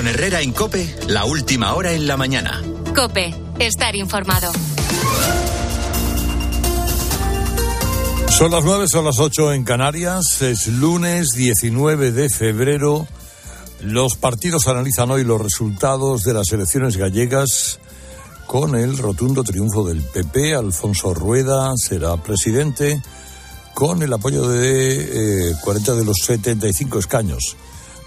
Con Herrera en Cope, la última hora en la mañana. Cope, estar informado. Son las nueve, son las ocho en Canarias. Es lunes 19 de febrero. Los partidos analizan hoy los resultados de las elecciones gallegas con el rotundo triunfo del PP. Alfonso Rueda será presidente con el apoyo de 40 eh, de los 75 escaños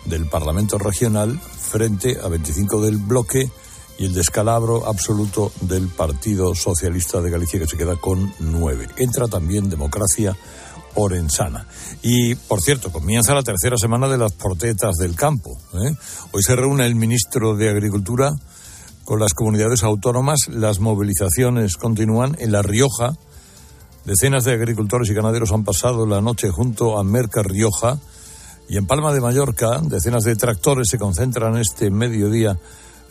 del Parlamento Regional frente a 25 del bloque y el descalabro absoluto del Partido Socialista de Galicia que se queda con nueve. Entra también Democracia Orensana. Y, por cierto, comienza la tercera semana de las portetas del campo. ¿eh? Hoy se reúne el ministro de Agricultura con las comunidades autónomas. Las movilizaciones continúan en La Rioja. Decenas de agricultores y ganaderos han pasado la noche junto a Merca Rioja. Y en Palma de Mallorca, decenas de tractores se concentran este mediodía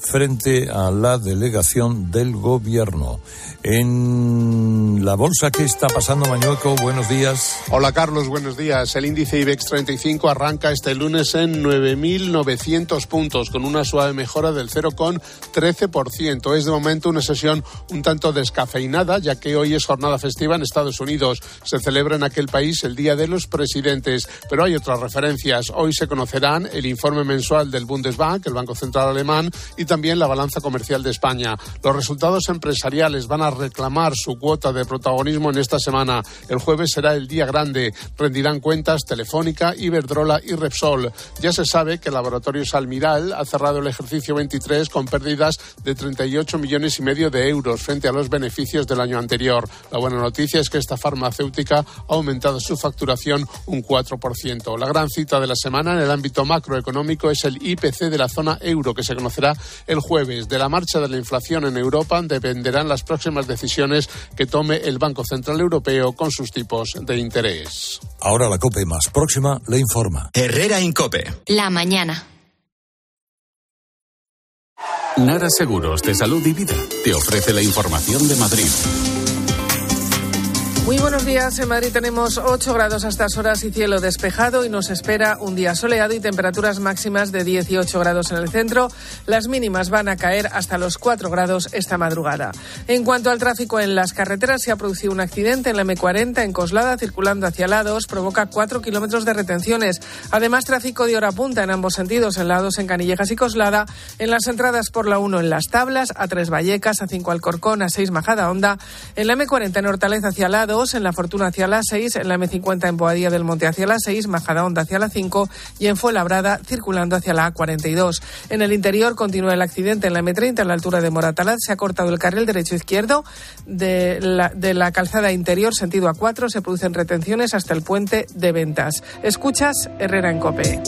frente a la delegación del gobierno. En la bolsa, ¿qué está pasando, Mañueco? Buenos días. Hola, Carlos, buenos días. El índice IBEX 35 arranca este lunes en 9.900 puntos, con una suave mejora del 0,13%. Es de momento una sesión un tanto descafeinada, ya que hoy es jornada festiva en Estados Unidos. Se celebra en aquel país el Día de los Presidentes, pero hay otras referencias. Hoy se conocerán el informe mensual del Bundesbank, el Banco Central Alemán, y también la balanza comercial de España. Los resultados empresariales van a reclamar su cuota de protagonismo en esta semana. El jueves será el día grande. Rendirán cuentas Telefónica, Iberdrola y Repsol. Ya se sabe que el laboratorio Salmiral ha cerrado el ejercicio 23 con pérdidas de 38 millones y medio de euros frente a los beneficios del año anterior. La buena noticia es que esta farmacéutica ha aumentado su facturación un 4%. La gran cita de la semana en el ámbito macroeconómico es el IPC de la zona euro que se conocerá el jueves. De la marcha de la inflación en Europa dependerán las próximas decisiones que tome el Banco Central Europeo con sus tipos de interés. Ahora la COPE más próxima le informa. Herrera Incope. La mañana. Nara Seguros de Salud y Vida te ofrece la información de Madrid. Muy buenos días. En Madrid tenemos 8 grados a estas horas y cielo despejado y nos espera un día soleado y temperaturas máximas de 18 grados en el centro. Las mínimas van a caer hasta los 4 grados esta madrugada. En cuanto al tráfico en las carreteras, se ha producido un accidente en la M40 en Coslada circulando hacia lados. Provoca 4 kilómetros de retenciones. Además, tráfico de hora punta en ambos sentidos, en lados en Canillejas y Coslada. En las entradas por la 1 en Las Tablas, a 3 Vallecas, a 5 Alcorcón, a 6 Majada Honda. En la M40 en Hortaleza hacia lados en La Fortuna hacia la 6, en la M50 en Boadilla del Monte hacia la 6, Majadahonda hacia la 5 y en Fuenlabrada circulando hacia la A42. En el interior continúa el accidente en la M30 a la altura de Moratalaz. Se ha cortado el carril derecho-izquierdo de la, de la calzada interior sentido A4. Se producen retenciones hasta el puente de ventas. Escuchas Herrera en Cope.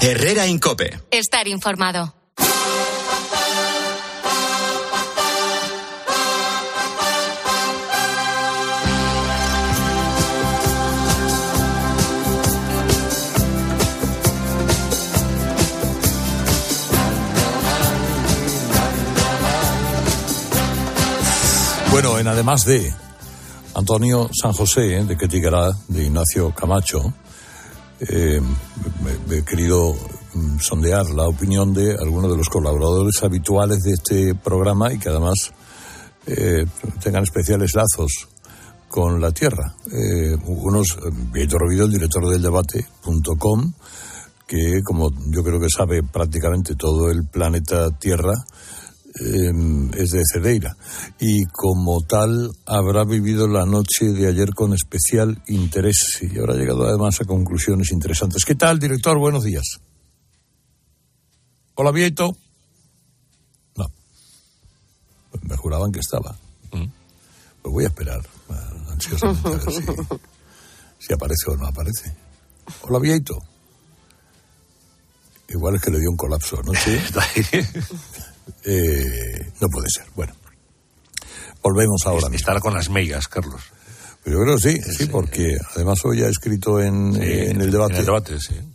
Herrera Incope. Estar informado. Bueno, en además de Antonio San José, ¿eh? de que llegará, de Ignacio Camacho, eh, he querido mm, sondear la opinión de algunos de los colaboradores habituales de este programa y que además eh, tengan especiales lazos con la Tierra. Eh, unos, Vieto Rovido, el director del debate.com, que como yo creo que sabe prácticamente todo el planeta Tierra, Em, es de Cedeira y como tal habrá vivido la noche de ayer con especial interés y habrá llegado además a conclusiones interesantes. ¿Qué tal, director? Buenos días. Hola, Vieto. No. Me juraban que estaba. Mm. Pues voy a esperar ansiosamente a ver si, si aparece o no aparece. Hola, Vieto. Igual es que le dio un colapso ¿no? Sí. Eh, no puede ser. Bueno, volvemos ahora. Estará con las megas, Carlos. Pero yo creo sí, sí, porque además hoy ha escrito en, el debate,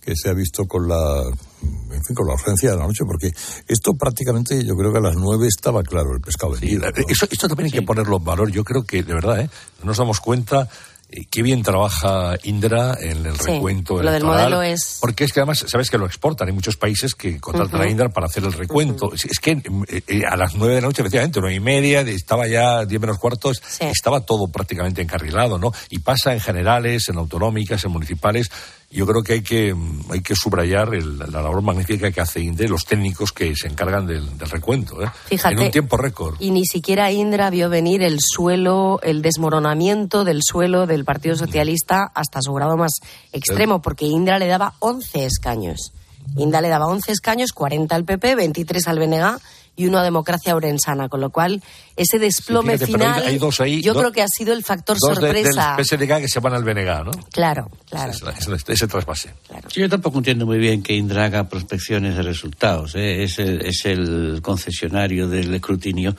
que se ha visto con la, en fin, con la urgencia de la noche, porque esto prácticamente yo creo que a las nueve estaba claro el pescado vendido. esto también hay que ponerlo en valor. Yo creo que, de verdad, ¿eh? no nos damos cuenta eh, qué bien trabaja Indra en el Sí, recuento lo del electoral, modelo es- Porque es que además, sabes que lo exportan. Hay muchos países que contratan a Indra para hacer el recuento. Es- Es que eh, eh, a las nueve de la noche, efectivamente, nueve y media, estaba ya diez menos cuartos, Sí. estaba todo prácticamente encarrilado, ¿no? Y pasa en generales, en autonómicas, en municipales. Yo creo que hay que, mm, hay que subrayar el- la labor magnífica que hace Indra y los técnicos que se encargan del, del recuento, ¿eh? Fíjate. En un tiempo récord. Y ni siquiera Indra vio venir el suelo, el desmoronamiento del suelo del Partido Socialista hasta su grado más extremo, porque Indra le daba 11 escaños. Indra le daba 11 escaños, 40 al PP, 23 al BNG y uno a Democracia Orensana, con lo cual ese desplome fíjate, pero hay- final hay dos ahí, yo dos- creo que ha sido el factor Dos de- sorpresa. del PSDG que se van al BNG, ¿no? Claro, claro. Ese, ese- ese trasvase. Sí, yo tampoco entiendo muy bien que Indra haga prospecciones de resultados. ¿eh? Es, el, es el concesionario del escrutinio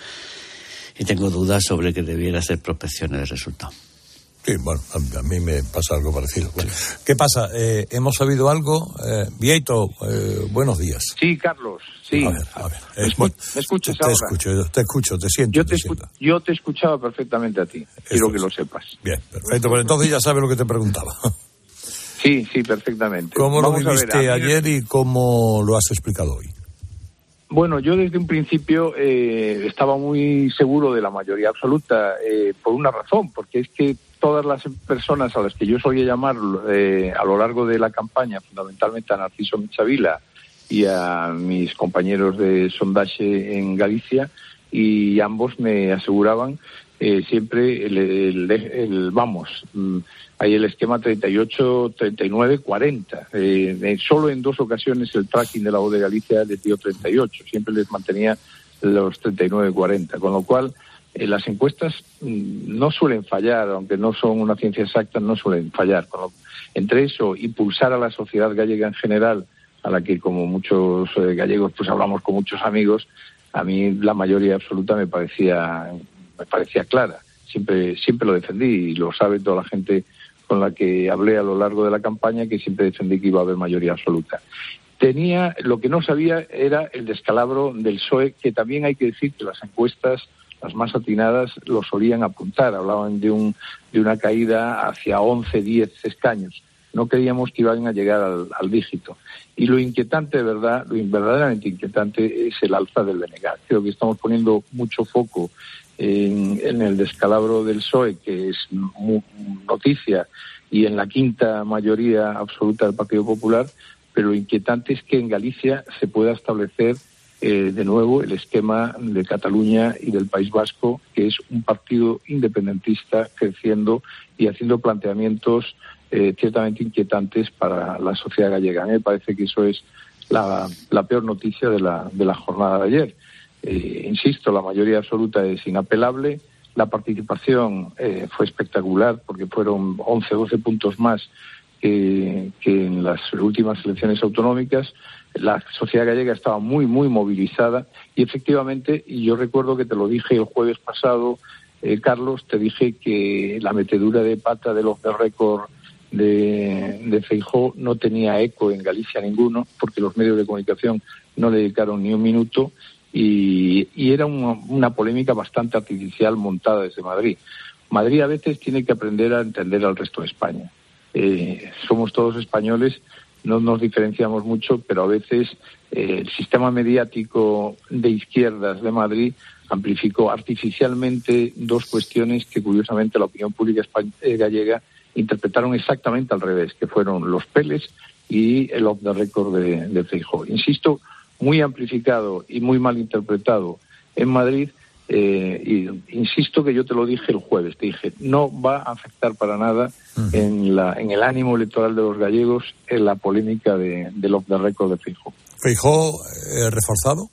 y tengo dudas sobre que debiera hacer prospecciones de resultados. Sí, bueno, a, mí me pasa algo parecido. Bueno, ¿Qué pasa? Eh, ¿Hemos sabido algo? Eh, Vieito, eh, buenos días. Sí, Carlos, sí. A ver, a ver. ¿Me Eh, escu- bueno, me escuchas te, ahora? escucho, te escucho, te siento. Yo te te, escu- siento. yo te escuchaba perfectamente a ti. Quiero que lo sepas. Bien, perfecto. Pues entonces ya sabes lo que te preguntaba. Sí, sí, perfectamente. ¿Cómo lo Vamos viviste ayer y cómo lo has explicado hoy? Bueno, yo desde un principio eh, estaba muy seguro de la mayoría absoluta eh, por una razón, porque es que todas las personas a las que yo solía llamar eh, a lo largo de la campaña, fundamentalmente a Narciso Michavila y a mis compañeros de sondaje en Galicia, y ambos me aseguraban eh, siempre el, el- el- vamos, mm, hay el esquema 38, 39, 40. Eh, solo en dos ocasiones el tracking de la voz de Galicia les dio 38, siempre les mantenía los 39, 40, con lo cual las encuestas mm, no suelen fallar, aunque no son una ciencia exacta, no suelen fallar. Entre eso, impulsar a la sociedad gallega en general, a la que como muchos eh, gallegos pues hablamos con muchos amigos, a mí la mayoría absoluta me parecía me parecía clara. Siempre siempre lo defendí y lo sabe toda la gente con la que hablé a lo largo de la campaña que siempre defendí que iba a haber mayoría absoluta. Tenía lo que no sabía era el descalabro del PSOE, que también hay que decir que las encuestas las más atinadas lo solían apuntar, hablaban de un de una caída hacia 11, 10 escaños. No creíamos que iban a llegar al, dígito. Y lo inquietante, de verdad, lo verdaderamente inquietante es el alza del Benegat. Creo que estamos poniendo mucho foco en, en el descalabro del PSOE, que es noticia, y en la quinta mayoría absoluta del Partido Popular, pero lo inquietante es que en Galicia se pueda establecer eh, de nuevo el esquema de Cataluña y del País Vasco, que es un partido independentista creciendo y haciendo planteamientos eh, ciertamente inquietantes para la sociedad gallega. Me parece que eso es la, la peor noticia de la, de la jornada de ayer. Eh, insisto, la mayoría absoluta es inapelable. La participación eh, fue espectacular porque fueron 11, 12 puntos más que, en las últimas elecciones autonómicas. La sociedad gallega estaba muy, muy movilizada y efectivamente, y yo recuerdo que te lo dije el jueves pasado, eh, Carlos, te dije que la metedura de pata de los de récord de, de Feijó no tenía eco en Galicia ninguno, porque los medios de comunicación no le dedicaron ni un minuto y, y era una, una polémica bastante artificial montada desde Madrid. Madrid a veces tiene que aprender a entender al resto de España. Eh, somos todos españoles, no nos diferenciamos mucho, pero a veces eh, el sistema mediático de izquierdas de Madrid amplificó artificialmente dos cuestiones que curiosamente la opinión pública eh, gallega interpretaron exactamente al revés, que fueron los peles y el off the record de, de. Insisto, muy amplificado y muy mal interpretado en Madrid. Eh, y insisto que yo te lo dije el jueves, te dije, no va a afectar para nada en, la, en el ánimo electoral de los gallegos en la polémica de, del off the record de Feijóo. ¿Feijó eh, reforzado?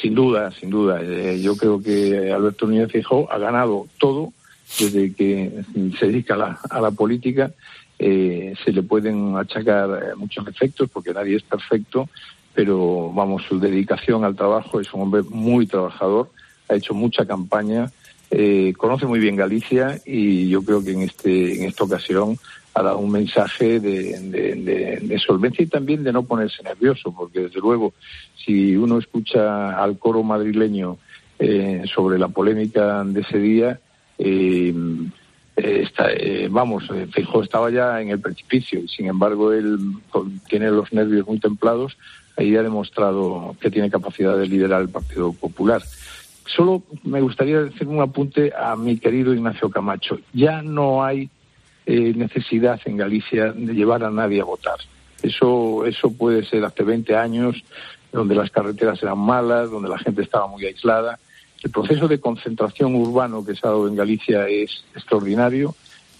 Sin duda, sin duda. Eh, yo creo que Alberto Núñez Feijóo ha ganado todo desde que se dedica a la, a la política. Eh, se le pueden achacar eh, muchos defectos porque nadie es perfecto, pero vamos, su dedicación al trabajo es un hombre muy trabajador, ha hecho mucha campaña, eh, conoce muy bien Galicia y yo creo que en este en esta ocasión ha dado un mensaje de, solvencia y también de no ponerse nervioso, porque desde luego si uno escucha al coro madrileño eh, sobre la polémica de ese día, eh, eh, eh, vamos, Feijóo estaba ya en el precipicio y sin embargo él tiene los nervios muy templados y ha demostrado que tiene capacidad de liderar el Partido Popular. Solo me gustaría hacer un apunte a mi querido Ignacio Camacho. Ya no hay necesidad en Galicia de llevar a nadie a votar. Eso, eso puede ser hace 20 años, donde las carreteras eran malas, donde la gente estaba muy aislada el proceso de concentración urbano que se ha dado en Galicia es extraordinario.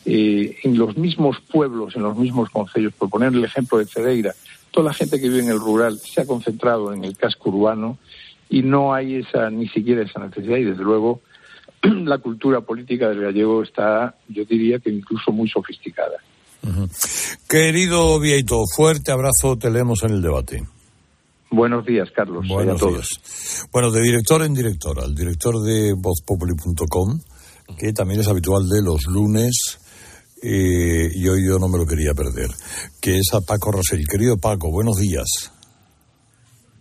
Eh, en los mismos pueblos, en los mismos concellos, por poner el ejemplo de Cedeira, toda la gente que vive en el rural se ha concentrado en el casco urbano y no hay esa ni siquiera esa necesidad y desde luego la cultura política del gallego está, yo diría que incluso muy sofisticada. Querido Vieito, fuerte abrazo, te leemos en el debate. Buenos días, Carlos. Buenos días. Bueno, de director en director, al director de vozpopuli.com, que también es habitual de los lunes, eh, y hoy yo no me lo quería perder, que es a Paco Rosell. Querido Paco, buenos días.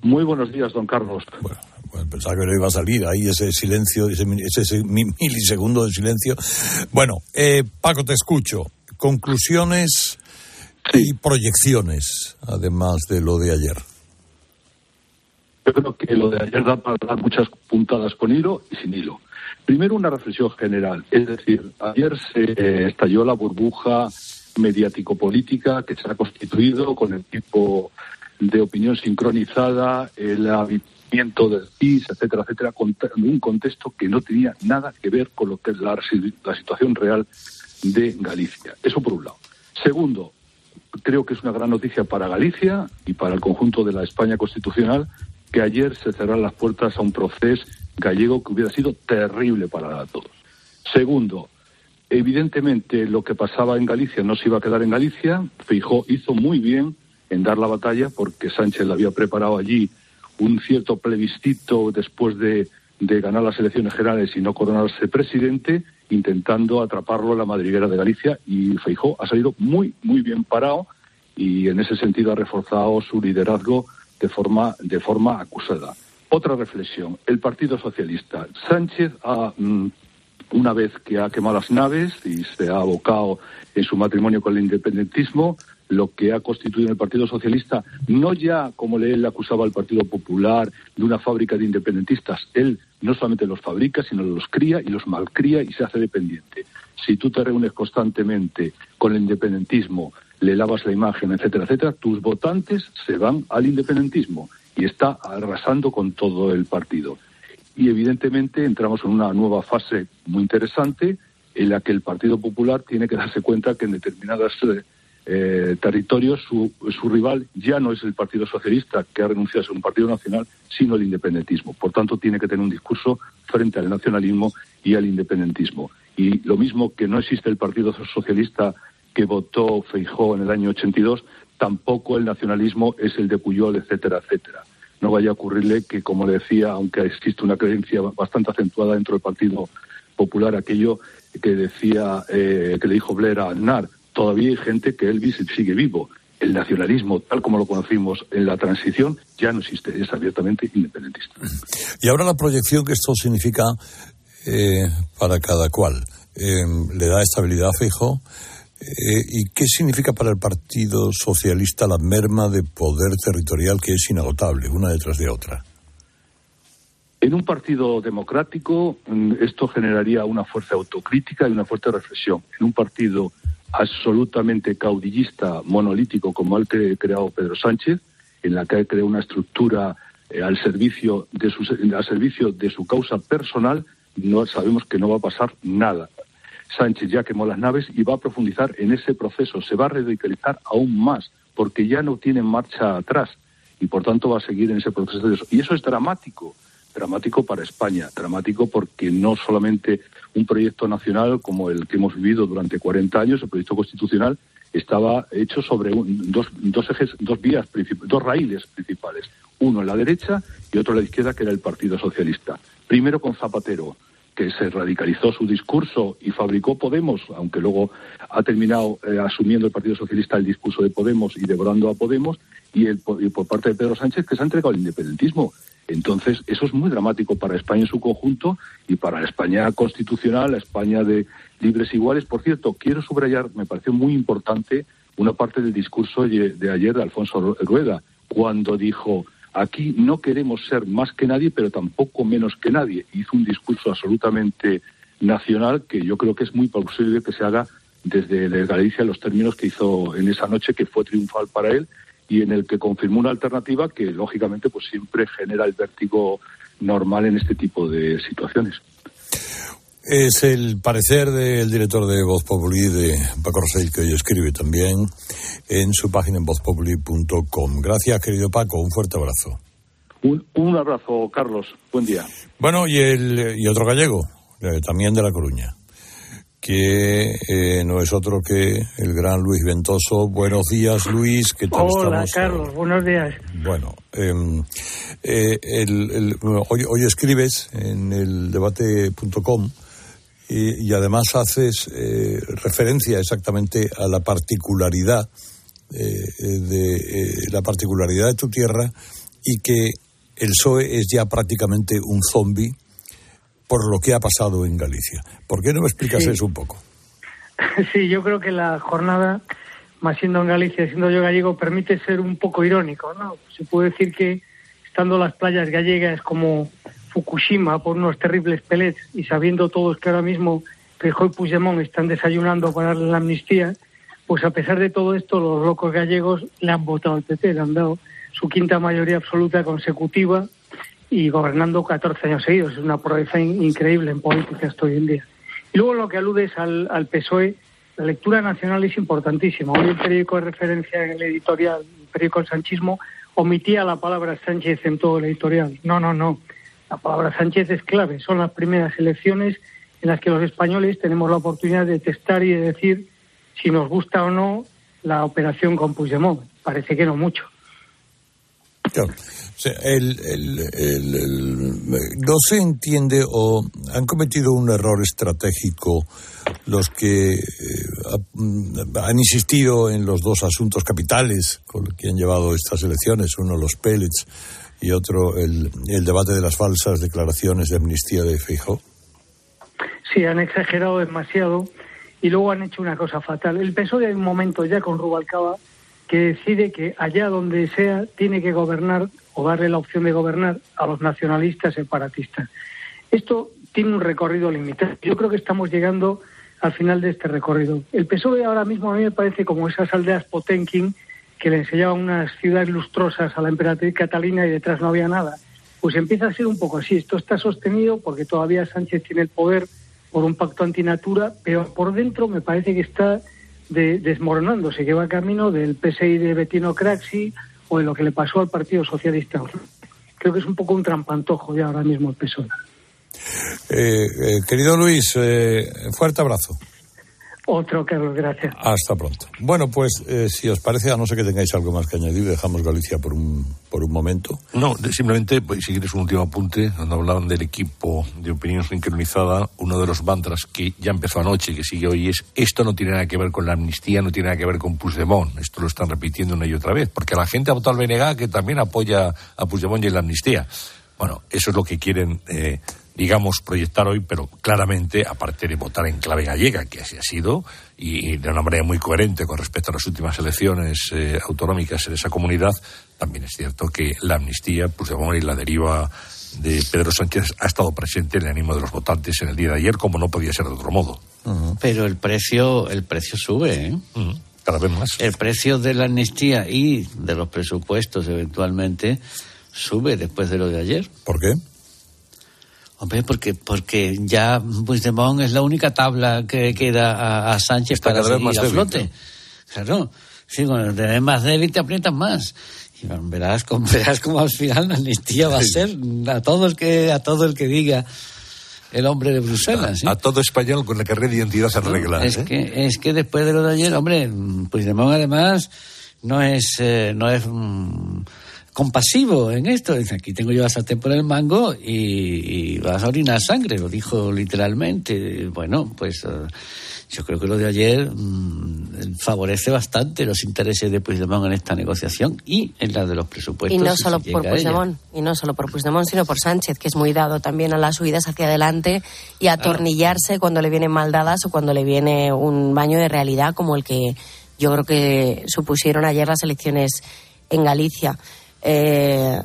Muy buenos días, don Carlos. Bueno, pensaba que no iba a salir ahí ese silencio, ese, ese milisegundo de silencio. Bueno, eh, Paco, te escucho. Conclusiones y proyecciones, además de lo de ayer. Yo creo que lo de ayer da para dar muchas puntadas con hilo y sin hilo. Primero, una reflexión general. Es decir, ayer se eh, estalló la burbuja mediático-política que se ha constituido con el tipo de opinión sincronizada, el avivamiento del PIS, etcétera, etcétera, en un contexto que no tenía nada que ver con lo que es la situación real de Galicia. Eso por un lado. Segundo, creo que es una gran noticia para Galicia y para el conjunto de la España constitucional que ayer se cerraran las puertas a un proceso gallego que hubiera sido terrible para todos. Segundo, evidentemente lo que pasaba en Galicia no se iba a quedar en Galicia. Feijó hizo muy bien en dar la batalla porque Sánchez le había preparado allí un cierto plebiscito después de, de ganar las elecciones generales y no coronarse presidente, intentando atraparlo en la madriguera de Galicia y Feijó ha salido muy, muy bien parado y en ese sentido ha reforzado su liderazgo de forma, de forma acusada. Otra reflexión. El Partido Socialista. Sánchez ha, mm, una vez que ha quemado las naves y se ha abocado en su matrimonio con el independentismo, lo que ha constituido el Partido Socialista, no ya como él acusaba al Partido Popular de una fábrica de independentistas, él no solamente los fabrica, sino los cría y los malcría y se hace dependiente. Si tú te reúnes constantemente con el independentismo, le lavas la imagen, etcétera, etcétera, tus votantes se van al independentismo y está arrasando con todo el partido. Y evidentemente entramos en una nueva fase muy interesante en la que el Partido Popular tiene que darse cuenta que en determinados eh, territorios su, su, rival ya no es el Partido Socialista, que ha renunciado a ser un partido nacional, sino el independentismo. Por tanto, tiene que tener un discurso frente al nacionalismo y al independentismo. Y lo mismo que no existe el Partido Socialista que votó Feijó en el año 82, tampoco el nacionalismo es el de Puyol, etcétera, etcétera. No vaya a ocurrirle que, como le decía, aunque existe una creencia bastante acentuada dentro del Partido Popular, aquello que decía, eh, que le dijo Blair a Aznar, todavía hay gente que Elvis sigue vivo. El nacionalismo, tal como lo conocimos en la transición, ya no existe, es abiertamente independentista. Y ahora la proyección que esto significa eh, para cada cual. Eh, ¿Le da estabilidad a eh, ¿Y qué significa para el Partido Socialista la merma de poder territorial que es inagotable, una detrás de otra? En un partido democrático mm, esto generaría una fuerza autocrítica y una fuerte reflexión. En un partido absolutamente caudillista, monolítico, como el que ha creado Pedro Sánchez, en la que ha creado una estructura eh, al, servicio de su, al servicio de su causa personal, no sabemos que no va a pasar nada. Sánchez ya quemó las naves y va a profundizar en ese proceso. Se va a radicalizar aún más porque ya no tiene marcha atrás y por tanto va a seguir en ese proceso. Y eso es dramático, dramático para España, dramático porque no solamente un proyecto nacional como el que hemos vivido durante 40 años, el proyecto constitucional, estaba hecho sobre dos, dos ejes, dos vías, dos raíles principales. Uno en la derecha y otro en la izquierda, que era el Partido Socialista. Primero con Zapatero, que se radicalizó su discurso y fabricó Podemos, aunque luego ha terminado eh, asumiendo el Partido Socialista el discurso de Podemos y devorando a Podemos, y, el, por parte de Pedro Sánchez que se ha entregado al independentismo. Entonces, eso es muy dramático para España en su conjunto y para la España constitucional, la España de, libres iguales. Por cierto, quiero subrayar, me pareció muy importante una parte del discurso de ayer de Alfonso Rueda, cuando dijo, aquí no queremos ser más que nadie, pero tampoco menos que nadie. Hizo un discurso absolutamente nacional que yo creo que es muy posible que se haga desde Galicia los términos que hizo en esa noche, que fue triunfal para él y en el que confirmó una alternativa que lógicamente pues siempre genera el vértigo normal en este tipo de situaciones. Es el parecer del director de Voz Populi, de Paco Rosell, que hoy escribe también en su página en vozpopuli.com. Gracias, querido Paco. Un fuerte abrazo. Un, un abrazo, Carlos. Buen día. Bueno, y, el, y otro gallego, eh, también de La Coruña que eh, no es otro que el gran Luis Ventoso. Buenos días, Luis. ¿Qué tal Hola, Carlos. Buenos días. Bueno, em, eh, el, hoy, escribes en el debate.com y, y, además haces eh, referencia exactamente a la particularidad de la particularidad de tu tierra y que el PSOE es ya prácticamente un zombie por lo que ha pasado en Galicia. ¿Por qué no me explicas eso un poco? Sí, yo creo que la jornada, más siendo en Galicia, siendo yo gallego, permite ser un poco irónico, ¿no? Se puede decir que estando las playas gallegas como Fukushima por unos terribles pelets y sabiendo todos que ahora mismo Feijóo y Puigdemont están desayunando para darle la amnistía, pues a pesar de todo esto, los locos gallegos le han votado al PP, le han dado su quinta mayoría absoluta consecutiva y gobernando 14 años seguidos. Es una proeza increíble en política esto hoy en día. Y luego lo que aludes al, al PSOE, la lectura nacional es importantísima. Hoy el periódico de referencia en el editorial, el periódico El Sanchismo, omitía la palabra Sánchez en todo el editorial. No, no, no. La palabra Sánchez es clave. Son las primeras elecciones en las que los españoles tenemos la oportunidad de testar y de decir si nos gusta o no la operación con Puigdemont. Parece que no mucho no se entiende o han cometido un error estratégico los que eh, han insistido en los dos asuntos capitales con que han llevado estas elecciones, uno los pellets y otro el, debate de las falsas declaraciones de amnistía de Feijóo. Sí, han exagerado demasiado y luego han hecho una cosa fatal. El PSOE hay un momento ya con Rubalcaba que decide que allá donde sea tiene que gobernar o darle la opción de gobernar a los nacionalistas separatistas. Esto tiene un recorrido limitado. Yo creo que estamos llegando al final de este recorrido. El PSOE ahora mismo a mí me parece como esas aldeas Potenkin que le enseñaban unas ciudades lustrosas a la emperatriz Catalina y detrás no había nada. Pues empieza a ser un poco así. Esto está sostenido porque todavía Sánchez tiene el poder por un pacto antinatura, pero por dentro me parece que está desmoronándose, que va camino del PSI de Bettino Craxi o de lo que le pasó al Partido Socialista. Creo que es un poco un trampantojo ya ahora mismo el PSOE. Eh, eh, querido Luis, eh, fuerte abrazo. Otro, Carlos, gracias. Hasta pronto. Bueno, pues eh, si os parece, a no ser que tengáis algo más que añadir, dejamos Galicia por un, por un momento. No, simplemente, pues, si quieres un último apunte, cuando hablaban del equipo de opinión sincronizada, uno de los mantras que ya empezó anoche y que sigue hoy es, esto no tiene nada que ver con la amnistía, no tiene nada que ver con Puigdemont. Esto lo están repitiendo una y otra vez, porque la gente ha votado al BNG que también apoya a Puigdemont y en la amnistía. Bueno, eso es lo que quieren eh, digamos, proyectar hoy, pero claramente, aparte de votar en clave gallega, que así ha sido, y, de una manera muy coherente con respecto a las últimas elecciones eh, autonómicas en esa comunidad, también es cierto que la amnistía, Puigdemont y la deriva de Pedro Sánchez ha estado presente en el ánimo de los votantes en el día de ayer, como no podía ser de otro modo. Pero el precio, el precio sube, ¿eh? Cada vez más. El precio de la amnistía y de los presupuestos eventualmente sube después de lo de ayer. ¿Por qué? Hombre, porque, porque ya Puigdemont es la única tabla que queda a, Sánchez para seguir más a flote. Claro, sí, cuando te ves más débil te aprietas más. Y verás, verás como al final la amnistía va a ser a todo el que, a todo el que diga el hombre de Bruselas. A, todo español con la carrera de identidad se arregla. Es, ¿eh? que, es que después de lo de ayer, hombre, Puigdemont además no es, eh, no es compasivo en esto. Dice, aquí tengo yo la sartén por el mango y, vas a orinar sangre, lo dijo literalmente. Bueno, pues eh, yo creo que lo de ayer mm, favorece bastante los intereses de Puigdemont en esta negociación y en la de los presupuestos. Y no solo por Puigdemont, y no solo por Puigdemont, sino por Sánchez, que es muy dado también a las subidas hacia adelante y a atornillarse cuando le vienen mal dadas o cuando le viene un baño de realidad como el que yo creo que supusieron ayer las elecciones en Galicia. Eh,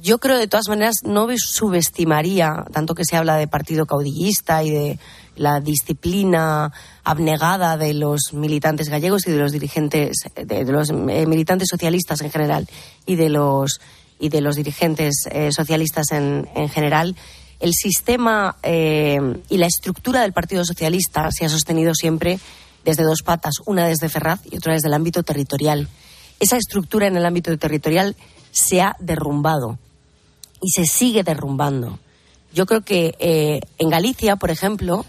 yo creo, de todas maneras, no subestimaría, tanto que se habla de partido caudillista y de la disciplina abnegada de los militantes gallegos y de los dirigentes, de, los eh, militantes socialistas en general y de los, y de los dirigentes eh, socialistas en, en, general. El sistema y la estructura del Partido Socialista se ha sostenido siempre desde dos patas, una desde Ferraz y otra desde el ámbito territorial. Esa estructura en el ámbito territorial se ha derrumbado y se sigue derrumbando. Yo creo que eh, en Galicia, por ejemplo,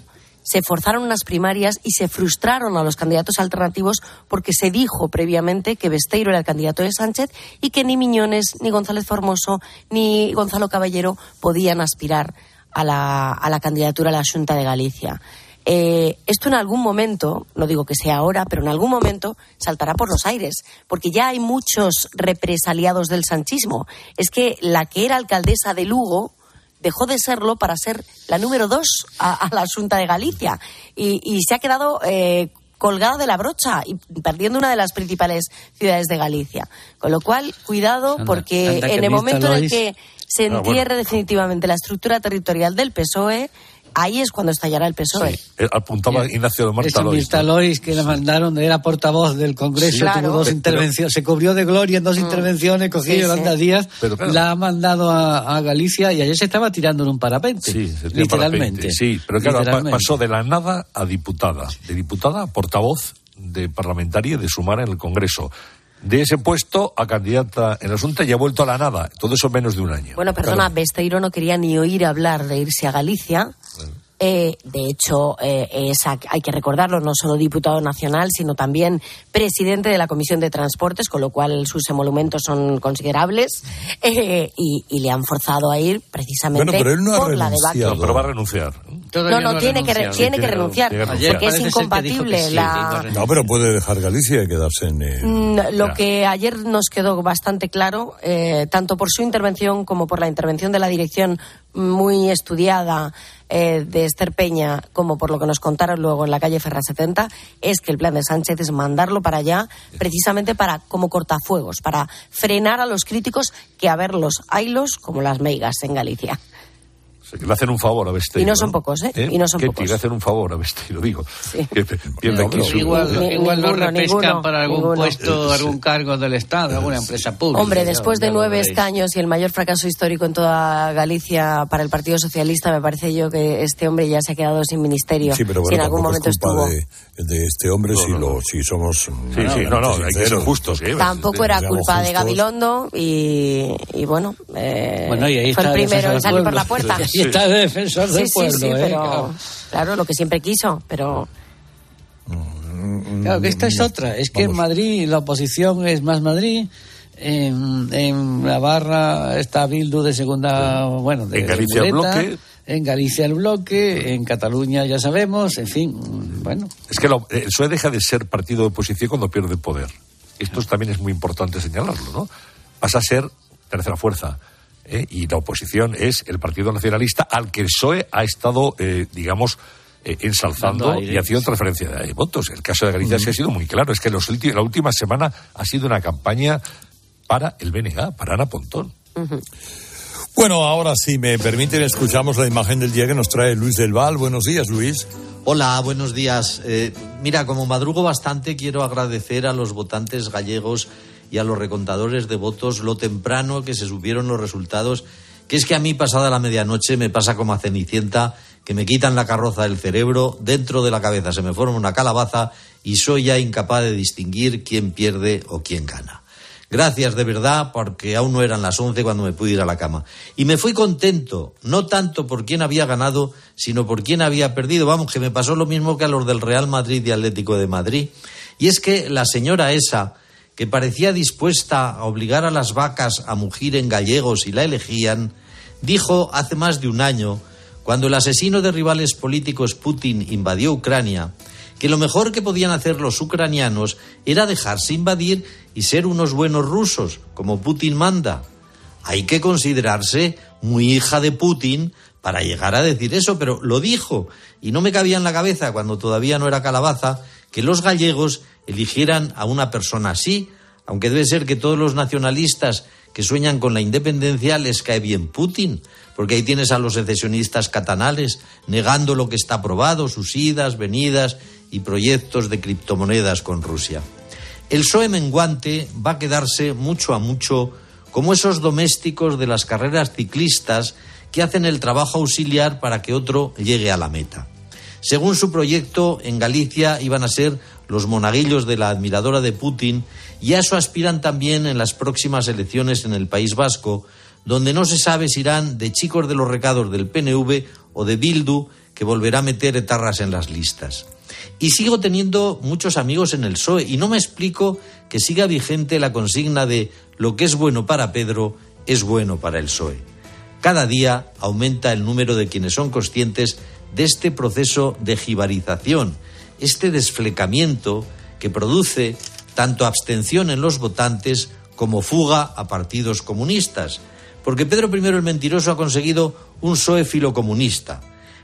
se forzaron unas primarias y se frustraron a los candidatos alternativos porque se dijo previamente que Besteiro era el candidato de Sánchez y que ni Miñones, ni González Formoso, ni Gonzalo Caballero podían aspirar a la, a la candidatura a la Junta de Galicia. Eh, esto en algún momento, no digo que sea ahora, pero en algún momento saltará por los aires, porque ya hay muchos represaliados del sanchismo. Es que la que era alcaldesa de Lugo dejó de serlo para ser la número dos a, la Junta de Galicia y, se ha quedado eh, colgada de la brocha y perdiendo una de las principales ciudades de Galicia. Con lo cual, cuidado, porque en el momento en el que se ah, entierre definitivamente la estructura territorial del PSOE, ahí es cuando estallará el PSOE. Sí, eh, apuntaba Ignacio de Marta Lois. Lois, que le mandaron, era portavoz del Congreso, tuvo dos intervenciones, se cubrió de gloria en dos mm. intervenciones, cogió sí, Yolanda Díaz, la ha mandado a, Galicia y ayer se estaba tirando en un parapente. Sí, literalmente. sí, pero claro, pasó de la nada a diputada, de diputada a portavoz de parlamentaria de Sumar en el Congreso de ese puesto a candidata en Asunta y ha vuelto a la nada. Todo eso en menos de un año. Bueno, perdona, Besteiro no quería ni oír hablar de irse a Galicia. Eh, de hecho, eh, es, hay que recordarlo, no solo diputado nacional, sino también presidente de la Comisión de Transportes, con lo cual sus emolumentos son considerables, eh, y, le han forzado a ir precisamente bueno, pero él no por ha la debacle. pero va a renunciar. no, no, tiene, que tiene, que renunciar, porque es incompatible la... No, pero puede dejar Galicia y quedarse en... Mm, lo que ayer nos quedó bastante claro, tanto por su intervención como por la intervención de la dirección muy estudiada eh, de Esther Peña, como por lo que nos contaron luego en la calle Ferra 70, es que el plan de Sánchez es mandarlo para allá precisamente para como cortafuegos, para frenar a los críticos que a verlos haylos como las meigas en Galicia le hacen un favor a Besteiro. Y no son pocos, ¿eh? ¿Eh? Y no son pocos. le hacen un favor a Besteiro, digo. Sí. igual, igual lo repescan para algún puesto, algún cargo del Estado, alguna empresa pública. Hombre, después de nueve escaños y el mayor fracaso histórico en toda Galicia para el Partido Socialista, me parece yo que este hombre ya se ha quedado sin ministerio. Sí, pero bueno, si en algún momento es estuvo. De, de, este hombre si, lo, si somos. Sí, sí, no, no, hay que ser justos. ¿eh? Tampoco era culpa de Gabilondo y, y bueno, eh, bueno y ahí fue el primero en salir por la puerta. y está de defensor del pueblo. Sí, sí, pero, claro, lo que siempre quiso, pero. Claro, que esta es otra. Es que en Madrid la oposición es más Madrid. En, en Navarra está Bildu de segunda. Bueno, de, en Galicia el bloque. En Galicia el bloque. En Cataluña ya sabemos. En fin, bueno. Es que lo, el PSOE deja de ser partido de oposición cuando pierde poder. Esto también es muy importante señalarlo, ¿no? Pasa a ser tercera fuerza ¿eh? y la oposición es el Partido Nacionalista al que el PSOE ha estado, eh, digamos, eh, ensalzando y haciendo transferencia de votos. El caso de Galicia sí ha sido muy claro. Es que los la última semana ha sido una campaña para el BNG, para Ana Pontón. Bueno, ahora si me permiten, escuchamos la imagen del día que nos trae Luis del Val. Buenos días, Luis. Hola, buenos días. mira, como madrugo bastante, quiero agradecer a los votantes gallegos y a los recontadores de votos lo temprano que se subieron los resultados, que es que a mí pasada la medianoche me pasa como a Cenicienta, que me quitan la carroza del cerebro, dentro de la cabeza se me forma una calabaza y soy ya incapaz de distinguir quién pierde o quién gana. Gracias de verdad, porque aún no eran las once cuando me pude ir a la cama. Y me fui contento, no tanto por quién había ganado, sino por quién había perdido. Vamos, que me pasó lo mismo que a los del Real Madrid y Atlético de Madrid. Y es que la señora esa, que parecía dispuesta a obligar a las vacas a mugir en gallegos y la elegían, dijo hace más de un año, cuando el asesino de rivales políticos Putin invadió Ucrania, que lo mejor que podían hacer los ucranianos era dejarse invadir y ser unos buenos rusos, como Putin manda. Hay que considerarse muy hija de Putin para llegar a decir eso, pero lo dijo y no me cabía en la cabeza cuando todavía no era calabaza que los gallegos eligieran a una persona así, aunque debe ser que todos los nacionalistas que sueñan con la independencia les cae bien Putin, porque ahí tienes a los secesionistas catanales negando lo que está aprobado, sus idas, venidas y proyectos de criptomonedas con Rusia. El PSOE menguante va a quedarse mucho a mucho como esos domésticos de las carreras ciclistas que hacen el trabajo auxiliar para que otro llegue a la meta. Según su proyecto, en Galicia iban a ser los monaguillos de la admiradora de Putin y a eso aspiran también en las próximas elecciones en el País Vasco, donde no se sabe si irán de chicos de los recados del PNV o de Bildu, que volverá a meter etarras en las listas. Y sigo teniendo muchos amigos en el PSOE y no me explico que siga vigente la consigna de lo que es bueno para Pedro es bueno para el PSOE. Cada día aumenta el número de quienes son conscientes de este proceso de jibarización, este desflecamiento que produce tanto abstención en los votantes como fuga a partidos comunistas. Porque Pedro I el Mentiroso ha conseguido un PSOE filocomunista.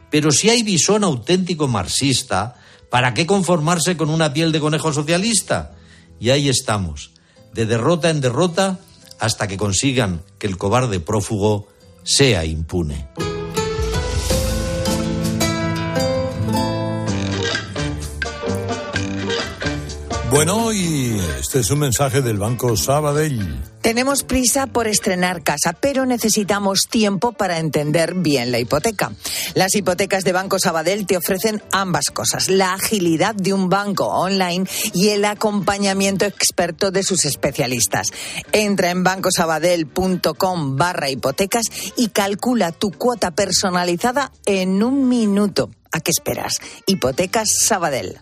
Pero si hay bisón auténtico marxista, ¿para qué conformarse con una piel de conejo socialista? Y ahí estamos, de derrota en derrota, hasta que consigan que el cobarde prófugo sea impune. Bueno, y este es un mensaje del Banco Sabadell. Tenemos prisa por estrenar casa, pero necesitamos tiempo para entender bien la hipoteca. Las hipotecas de Banco Sabadell te ofrecen ambas cosas, la agilidad de un banco online y el acompañamiento experto de sus especialistas. Entra en bancosabadell.com barra hipotecas y calcula tu cuota personalizada en un minuto. ¿A qué esperas? Hipotecas Sabadell.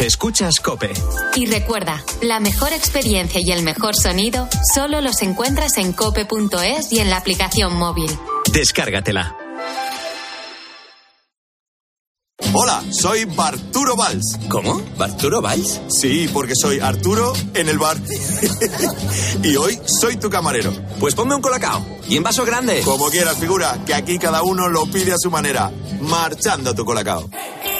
Escuchas Cope. Y recuerda, la mejor experiencia y el mejor sonido solo los encuentras en cope.es y en la aplicación móvil. Descárgatela. Hola, soy Barturo Valls. ¿Cómo? ¿Barturo Valls? Sí, porque soy Arturo en el bar. y hoy soy tu camarero. Pues ponme un colacao. ¿Y en vaso grande? Como quieras, figura, que aquí cada uno lo pide a su manera. Marchando tu colacao.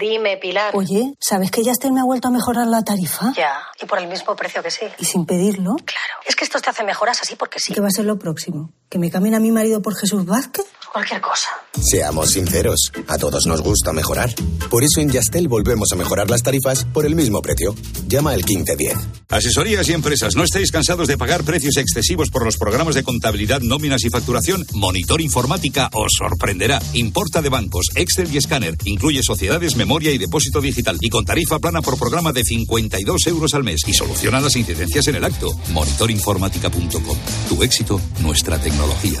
Dime, Pilar. Oye, ¿sabes que Yastel me ha vuelto a mejorar la tarifa? Ya, y por el mismo precio que sí. ¿Y sin pedirlo? Claro. Es que esto te hace mejoras así porque sí. ¿Qué va a ser lo próximo? ¿Que me cambien a mi marido por Jesús Vázquez? Cualquier cosa. Seamos sinceros, a todos nos gusta mejorar. Por eso en Yastel volvemos a mejorar las tarifas por el mismo precio. Llama al 1510. Asesorías y empresas, ¿no estáis cansados de pagar precios excesivos por los programas de contabilidad, nóminas y facturación? Monitor Informática os sorprenderá. Importa de bancos, Excel y escáner. Incluye sociedades, memoria y depósito digital. Y con tarifa plana por programa de 52 euros al mes. Y soluciona las incidencias en el acto. Monitorinformática.com. Tu éxito, nuestra tecnología.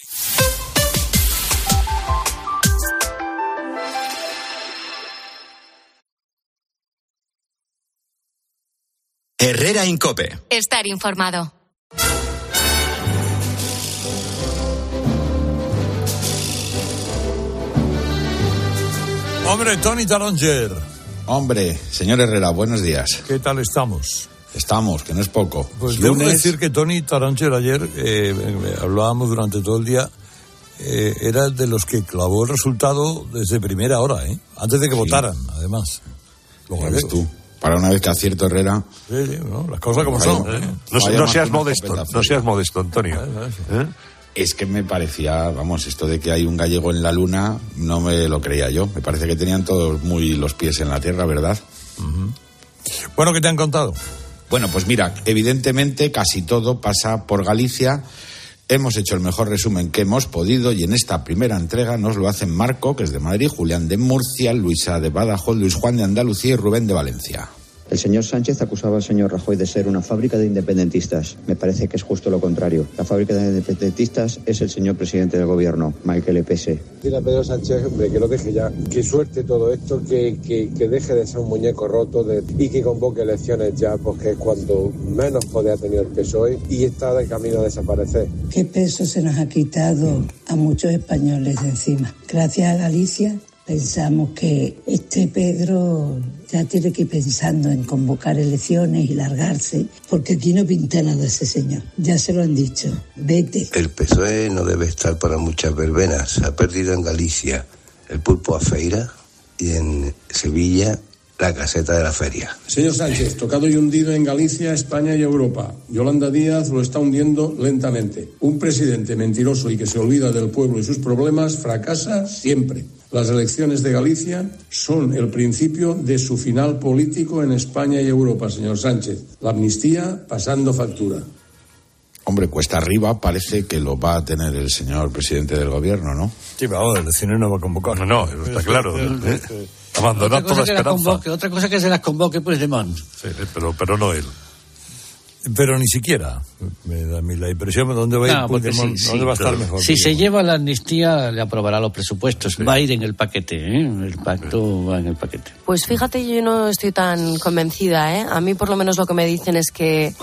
Herrera Incope. Estar informado. Hombre, Tony Taronger. Hombre, señor Herrera, buenos días. ¿Qué tal estamos? Estamos, que no es poco. Pues debo decir que Tony Taronger ayer, eh, hablábamos durante todo el día, eh, era de los que clavó el resultado desde primera hora, ¿eh? Antes de que votaran, además. Lo tú. Para una vez que acierto Herrera. Sí, sí, no, las cosas como son. ¿eh? No, seas modesto, no seas modesto, Antonio. ¿Eh? Es que me parecía, vamos, esto de que hay un gallego en la luna, no me lo creía yo. Me parece que tenían todos muy los pies en la tierra, ¿verdad? Bueno, ¿qué te han contado? Bueno, pues mira, evidentemente casi todo pasa por Galicia. Hemos hecho el mejor resumen que hemos podido y en esta primera entrega nos lo hacen Marco, que es de Madrid, Julián de Murcia, Luisa de Badajoz, Luis Juan de Andalucía y Rubén de Valencia. El señor Sánchez acusaba al señor Rajoy de ser una fábrica de independentistas. Me parece que es justo lo contrario. La fábrica de independentistas es el señor presidente del gobierno, Michael Epese. Dile a Pedro Sánchez, hombre, que lo deje ya, que suerte todo esto, que, que, que deje de ser un muñeco roto de- y que convoque elecciones ya, porque es cuando menos poder ha tenido el PSOE y está de camino a desaparecer. ¿Qué peso se nos ha quitado a muchos españoles de encima? Gracias a Galicia pensamos que este Pedro ya tiene que ir pensando en convocar elecciones y largarse, porque aquí no pinta nada ese señor. Ya se lo han dicho. Vete. El PSOE no debe estar para muchas verbenas. Ha perdido en Galicia el pulpo a feira y en Sevilla la caseta de la feria. Señor Sánchez, tocado y hundido en Galicia, España y Europa. Yolanda Díaz lo está hundiendo lentamente. Un presidente mentiroso y que se olvida del pueblo y sus problemas fracasa siempre. Las elecciones de Galicia son el principio de su final político en España y Europa, señor Sánchez. La amnistía pasando factura. Hombre, cuesta arriba parece que lo va a tener el señor presidente del gobierno, ¿no? Sí, pero el cine no va a convocar. No, no, está claro. ¿eh? Abandonar toda esperanza. otra cosa que se las convoque Puigdemont. Sí, pero, pero no él. Pero ni siquiera me da a mí la impresión de dónde va a ir Puigdemont, dónde va a estar mejor. Si se lleva la amnistía, le aprobará los presupuestos. Va a ir en el paquete, ¿eh? El pacto va en el paquete. Pues fíjate, yo no estoy tan convencida, ¿eh? A mí por lo menos lo que me dicen es que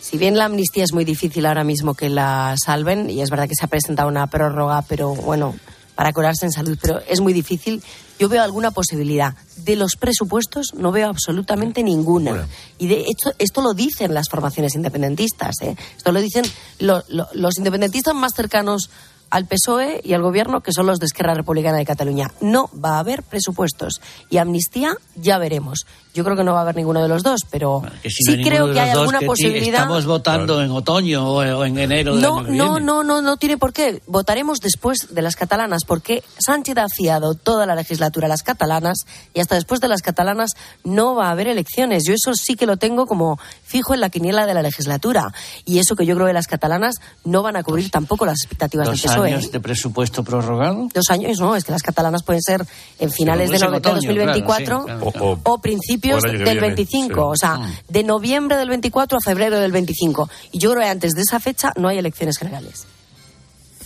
si bien la amnistía es muy difícil ahora mismo que la salven, y es verdad que se ha presentado una prórroga, pero bueno, para curarse en salud, pero es muy difícil. Yo veo alguna posibilidad. De los presupuestos no veo absolutamente ninguna. Y de hecho, esto lo dicen las formaciones independentistas. ¿eh? Esto lo dicen los independentistas más cercanos al PSOE y al gobierno, que son los de Esquerra Republicana de Cataluña. No va a haber presupuestos. Y amnistía ya veremos. Yo creo que no va a haber ninguno de los dos, pero sí creo que hay alguna posibilidad. Estamos votando en otoño o en enero. No, no, no, no, no tiene por qué. Votaremos después de las catalanas, porque Sánchez ha fiado toda la legislatura a las catalanas y hasta después de las catalanas no va a haber elecciones. Yo eso sí que lo tengo como fijo en la quiniela de la legislatura. Y eso que yo creo que las catalanas no van a cubrir tampoco las expectativas del PSOE. ¿Dos años de presupuesto prorrogado? Dos años, no, es que las catalanas pueden ser en finales de, 2024 o principios del 25, o sea, mm. de noviembre del 24 a febrero del 25. Y yo creo que antes de esa fecha no hay elecciones generales.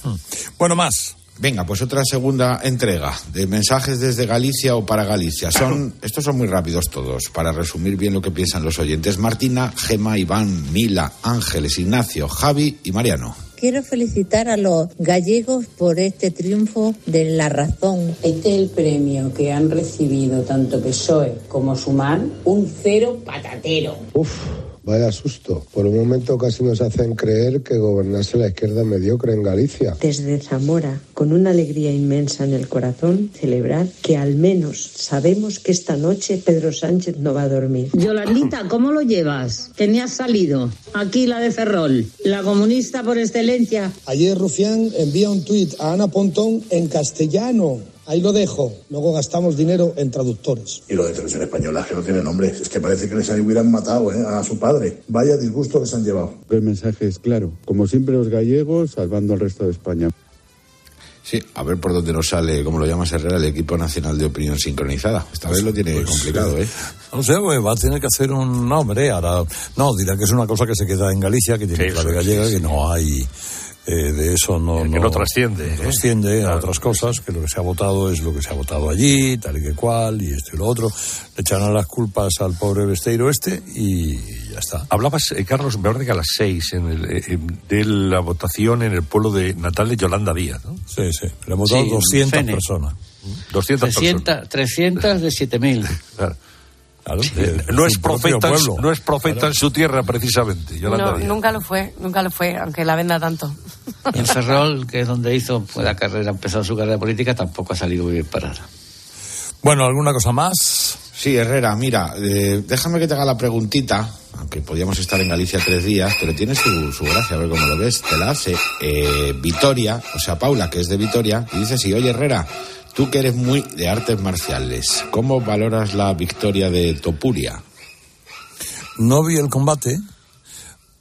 Mm. Bueno, más. Venga, pues otra segunda entrega de mensajes desde Galicia o para Galicia. Son, estos son muy rápidos todos, para resumir bien lo que piensan los oyentes. Martina, Gema, Iván, Mila, Ángeles, Ignacio, Javi y Mariano. Quiero felicitar a los gallegos por este triunfo de la razón. Este es el premio que han recibido tanto PSOE como Sumar, un cero patatero. Uf. Vaya susto. Por un momento casi nos hacen creer que gobernase la izquierda mediocre en Galicia. Desde Zamora, con una alegría inmensa en el corazón, celebrar que al menos sabemos que esta noche Pedro Sánchez no va a dormir. Yolandita, ¿cómo lo llevas? ¿Que ni has salido? Aquí la de Ferrol, la comunista por excelencia. Ayer Rufián envía un tuit a Ana Pontón en castellano Ahí lo dejo. Luego gastamos dinero en traductores. Y lo de televisión española, que no tiene nombre. Es que parece que les hubieran matado ¿eh? a su padre. Vaya disgusto que se han llevado. El mensaje es claro. Como siempre los gallegos, salvando al resto de España. Sí, a ver por dónde nos sale, como lo llama Herrera, el equipo nacional de opinión sincronizada. Esta vez lo tiene pues, complicado, ¿eh? No sé, pues va a tener que hacer un nombre. Ahora, no, dirá que es una cosa que se queda en Galicia, que tiene clave gallega, que no hay eh, de eso no, no, trasciende. ¿eh? trasciende a otras cosas, que lo que se ha votado es lo que se ha votado allí, tal y que cual, y esto y lo otro. Le echarán las culpas al pobre Besteiro este y ya está. Hablabas, eh, Carlos, me parece que a las seis en el, de la votación en el pueblo de natal de Yolanda Díaz, ¿no? Sí, sí. Le hemos dado 200 personas. 200 300, 300 de 7000. Claro. Eh, no, es profeta, no es profeta en su tierra, precisamente. no, nunca lo fue, nunca lo fue, aunque la venda tanto. en Ferrol, que es donde hizo pues, la carrera, empezó su carrera política, tampoco ha salido muy bien parada. Bueno, ¿alguna cosa más? Sí, Herrera, mira, eh, déjame que te haga la preguntita, aunque podíamos estar en Galicia tres días, pero tiene su, su gracia, a ver cómo lo ves. Te la hace eh, Vitoria, o sea, Paula, que es de Vitoria, y dice así, oye, Herrera, Tú que eres muy de artes marciales, ¿cómo valoras la victoria de Topuria? No vi el combate.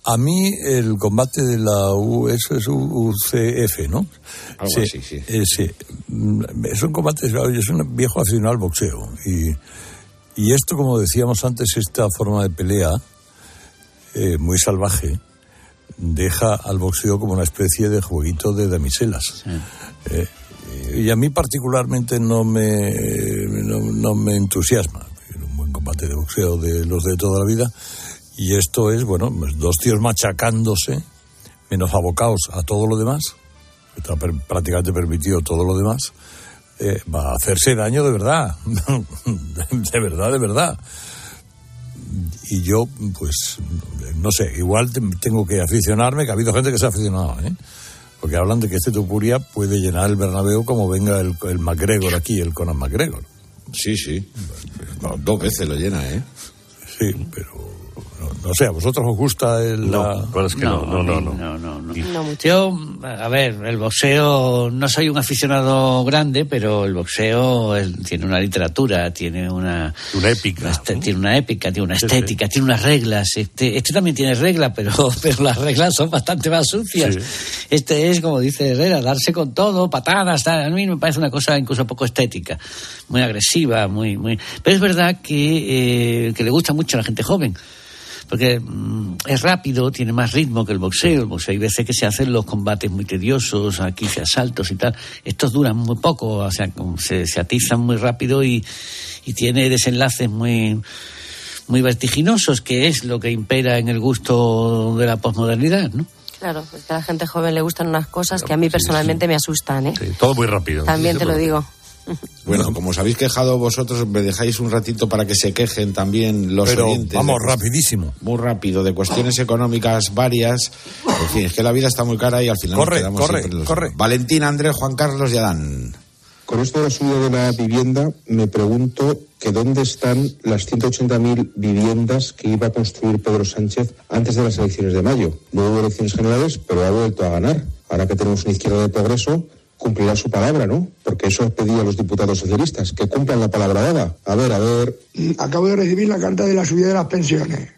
A mí el combate de la U, eso es UCF, ¿no? Algo sí, así, sí. Eh, sí. Es un combate, es un viejo aficionado al boxeo. Y, y esto, como decíamos antes, esta forma de pelea eh, muy salvaje, deja al boxeo como una especie de jueguito de damiselas. Eh, y a mí particularmente no me, no, me entusiasma. Un buen combate de boxeo de los de toda la vida. Y esto es, bueno, pues dos tíos machacándose, menos abocados a todo lo demás, está prácticamente permitido todo lo demás, eh, va a hacerse daño de verdad, de verdad, de verdad. Y yo, pues, no sé, igual tengo que aficionarme, que ha habido gente que se ha aficionado, ¿eh? Porque hablan de que este Tupuria puede llenar el Bernabéu como venga el, el McGregor aquí, el Conor McGregor. Sí, sí. dos veces lo llena, ¿eh? Sí, pero O sea, ¿a vosotros os gusta el...? No, la... es que no, no, no. no, no, no, no. Yo, a ver, el boxeo, no soy un aficionado grande, pero el boxeo tiene una literatura, tiene una... Una épica. Una, Tiene una épica, tiene una estética, tiene unas reglas. Este, este también tiene reglas, pero, pero las reglas son bastante más sucias. Este es, como dice Herrera, darse con todo, patadas, tal. A mí me parece una cosa incluso poco estética, muy agresiva, muy... muy... Pero es verdad que, eh, que le gusta mucho a la gente joven porque mm, es rápido, tiene más ritmo que el boxeo. El boxeo hay veces que se hacen los combates muy tediosos, aquí se asaltos y tal. Estos duran muy poco, o sea, se, se atizan muy rápido y, y tiene desenlaces muy muy vertiginosos, que es lo que impera en el gusto de la posmodernidad, ¿no? Claro, pues a la gente joven le gustan unas cosas que a mí personalmente me asustan, ¿eh? todo muy rápido. También te lo digo. Bueno, como os habéis quejado vosotros, me dejáis un ratito para que se quejen también los Pero oyentes. Vamos, rapidísimo. Muy rápido, de cuestiones económicas varias. En fin, es que la vida está muy cara y al final corre, nos quedamos corre, siempre los... corre. Valentín, Andrés, Juan Carlos y Adán. Con esto de la subida de la vivienda, me pregunto que dónde están las 180.000 viviendas que iba a construir Pedro Sánchez antes de las elecciones de mayo. Luego hubo elecciones generales, pero ha vuelto a ganar. Ahora que tenemos una izquierda de progreso, cumplirá su palabra, ¿no? Porque eso pedía a los diputados socialistas, que cumplan la palabra dada. A ver, a ver. Acabo de recibir la carta de la subida de las pensiones.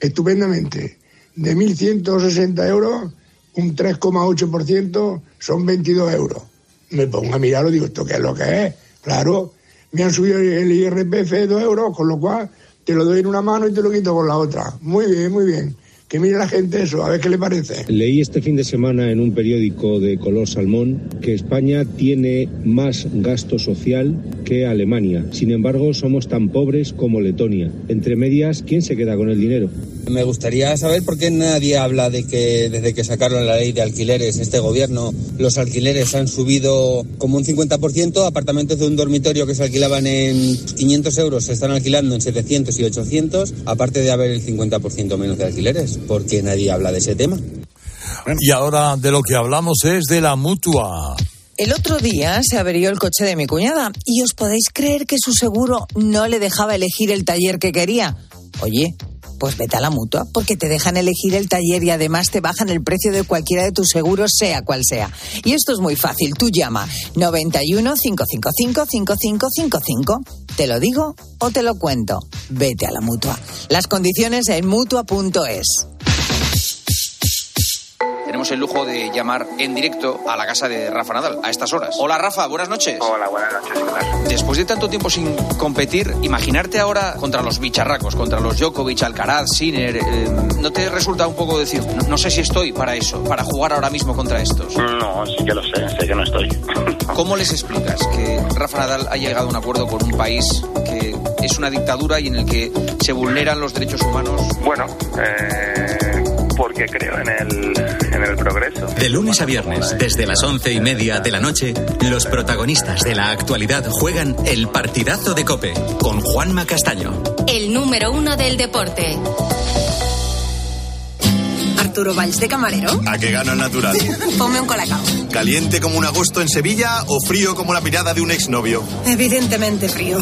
Estupendamente. De 1.160 euros, un 3,8% son 22 euros. Me pongo a mirarlo y digo, ¿esto qué es lo que es? Claro, me han subido el IRPF de 2 euros, con lo cual te lo doy en una mano y te lo quito con la otra. Muy bien, muy bien. Que mire la gente eso, a ver qué le parece. Leí este fin de semana en un periódico de color salmón que España tiene más gasto social que Alemania. Sin embargo, somos tan pobres como Letonia. Entre medias, ¿quién se queda con el dinero? Me gustaría saber por qué nadie habla de que desde que sacaron la ley de alquileres este gobierno, los alquileres han subido como un 50%, apartamentos de un dormitorio que se alquilaban en 500 euros se están alquilando en 700 y 800, aparte de haber el 50% menos de alquileres. ¿Por qué nadie habla de ese tema? Y ahora de lo que hablamos es de la mutua. El otro día se averió el coche de mi cuñada y os podéis creer que su seguro no le dejaba elegir el taller que quería. Oye, pues vete a la mutua, porque te dejan elegir el taller y además te bajan el precio de cualquiera de tus seguros, sea cual sea. Y esto es muy fácil, tú llama 91 555 5555. ¿Te lo digo o te lo cuento? Vete a la mutua. Las condiciones en mutua.es. Tenemos el lujo de llamar en directo a la casa de Rafa Nadal a estas horas. Hola Rafa, buenas noches. Hola, buenas noches. Después de tanto tiempo sin competir, imaginarte ahora contra los bicharracos, contra los Djokovic, Alcaraz, Sinner, eh, ¿no te resulta un poco decir, no, no sé si estoy para eso, para jugar ahora mismo contra estos? No, sí que lo sé, sé que no estoy. ¿Cómo les explicas que Rafa Nadal haya llegado a un acuerdo con un país que es una dictadura y en el que se vulneran los derechos humanos? Bueno, eh, porque creo en el progreso. De lunes a viernes, desde las once y media de la noche, los protagonistas de la actualidad juegan el partidazo de Cope con Juanma Castaño. El número uno del deporte. Arturo Valls de camarero. ¿A qué gano el natural? Ponme un colacao. ¿Caliente como un agosto en Sevilla o frío como la mirada de un exnovio? Evidentemente frío.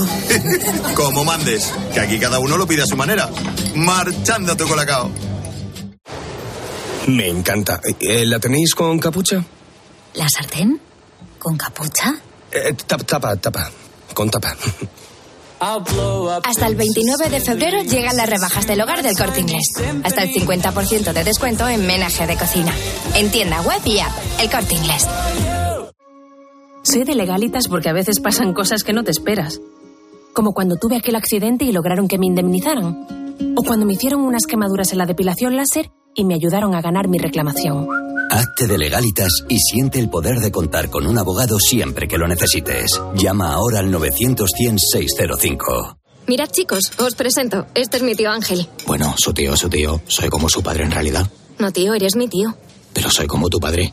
Como mandes, que aquí cada uno lo pide a su manera. Marchando a tu colacao. Me encanta. Eh, ¿La tenéis con capucha? ¿La sartén? ¿Con capucha? Eh, tapa, tapa, tapa. Con tapa. Hasta el 29 de febrero llegan las rebajas del hogar del corte inglés. Hasta el 50% de descuento en menaje de cocina. En tienda web y app, el corte inglés. Soy de legalitas porque a veces pasan cosas que no te esperas. Como cuando tuve aquel accidente y lograron que me indemnizaran. O cuando me hicieron unas quemaduras en la depilación láser y me ayudaron a ganar mi reclamación. Hazte de legalitas y siente el poder de contar con un abogado siempre que lo necesites. Llama ahora al 900-100-605. Mirad, chicos, os presento. Este es mi tío Ángel. Bueno, su tío, su tío. Soy como su padre en realidad. No, tío, eres mi tío. Pero soy como tu padre.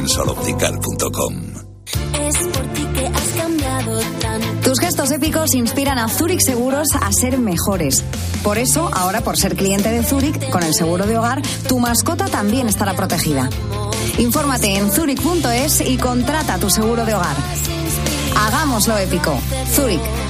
en soloptical.com. Es por ti que has cambiado tanto. Tus gestos épicos inspiran a Zurich Seguros a ser mejores. Por eso, ahora por ser cliente de Zurich, con el seguro de hogar, tu mascota también estará protegida. Infórmate en zurich.es y contrata tu seguro de hogar. Hagámoslo épico. Zurich.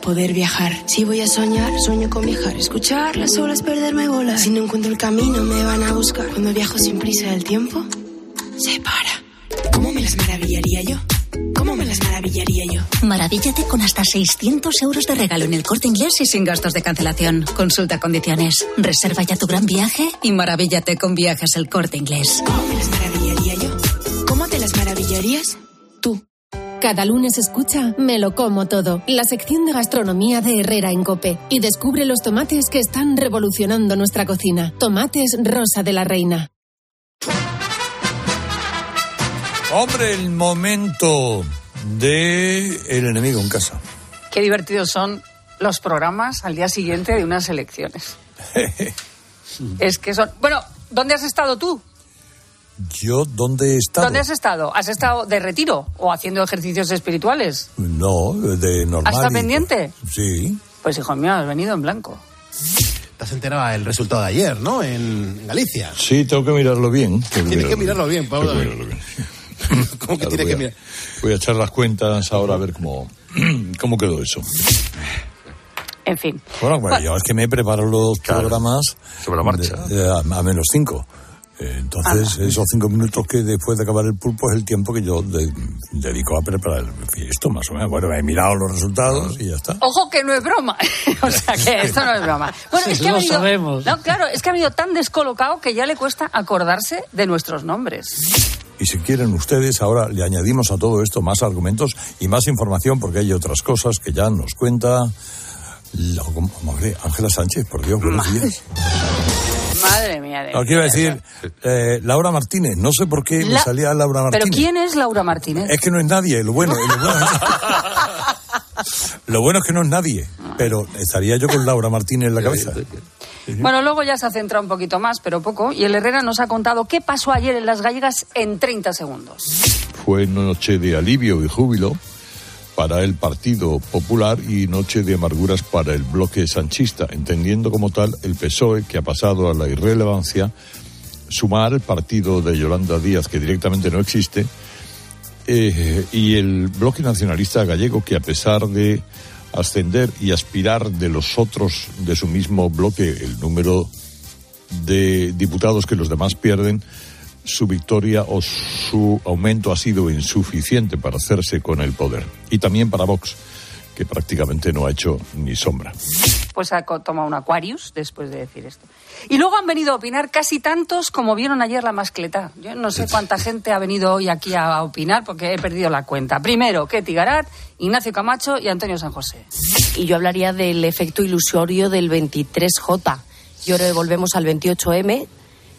poder viajar. Si voy a soñar, sueño con viajar. Escuchar las olas, perderme bolas. Si no encuentro el camino, me van a buscar. Cuando viajo sin prisa, el tiempo se para. ¿Cómo me las maravillaría yo? ¿Cómo me las maravillaría yo? Maravíllate con hasta 600 euros de regalo en el corte inglés y sin gastos de cancelación. Consulta condiciones. Reserva ya tu gran viaje y maravíllate con viajes el corte inglés. ¿Cómo me las maravillaría yo? ¿Cómo te las maravillarías? Cada lunes escucha Me lo como todo, la sección de gastronomía de Herrera en Cope. Y descubre los tomates que están revolucionando nuestra cocina. Tomates Rosa de la Reina. Hombre, el momento de el enemigo en casa. Qué divertidos son los programas al día siguiente de unas elecciones. es que son... Bueno, ¿dónde has estado tú? Yo, ¿dónde he estado? ¿Dónde has estado? ¿Has estado de retiro o haciendo ejercicios espirituales? No, de normal. ¿Has estado pendiente? Sí. Pues hijo mío, has venido en blanco. Te has enterado del resultado de ayer, ¿no? En Galicia. Sí, tengo que mirarlo bien. Tienes que mirarlo bien, Pablo. Que mirarlo bien. ¿Cómo que Claro, que a- mirar? Voy a echar las cuentas ahora a ver cómo, cómo quedó eso. En fin. Bueno, bueno, yo es que me preparo los programas sobre la marcha. de- de- a, a menos cinco. Entonces, esos cinco minutos que después de acabar el pulpo es el tiempo que yo de- dedico a preparar esto, más o menos. Bueno, he mirado los resultados y ya está. Ojo que no es broma. o sea que esto no es broma. Bueno, es que ha Lo venido, sabemos. No, claro, es que ha venido tan descolocado que ya le cuesta acordarse de nuestros nombres. Y si quieren ustedes, ahora le añadimos a todo esto más argumentos y más información, porque hay otras cosas que ya nos cuenta la- Ángela Sánchez, por Dios, buenos días. Madre mía. De quiero decir, eh, Laura Martínez, no sé por qué me salía Laura ¿Pero Martínez. quién es Laura Martínez? Es que no es nadie, lo bueno, lo bueno, lo bueno es que no es nadie, pero estaría yo con Laura Martínez en la cabeza. Bueno, luego ya se ha centrado un poquito más, pero poco, y el Herrera nos ha contado qué pasó ayer en Las Gallegas en 30 segundos. Fue noche de alivio y júbilo para el Partido Popular y noche de amarguras para el bloque sanchista, entendiendo como tal el PSOE que ha pasado a la irrelevancia, sumar el partido de Yolanda Díaz que directamente no existe eh, y el bloque nacionalista gallego que a pesar de ascender y aspirar de los otros de su mismo bloque el número de diputados que los demás pierden, su victoria o su aumento ha sido insuficiente para hacerse con el poder. Y también para Vox, que prácticamente no ha hecho ni sombra. Pues ha tomado un Aquarius después de decir esto. Y luego han venido a opinar casi tantos como vieron ayer la mascleta. Yo no sé cuánta gente ha venido hoy aquí a opinar porque he perdido la cuenta. Primero, Ketty Garat, Ignacio Camacho y Antonio San José. Y yo hablaría del efecto ilusorio del 23J. Y ahora volvemos al 28M,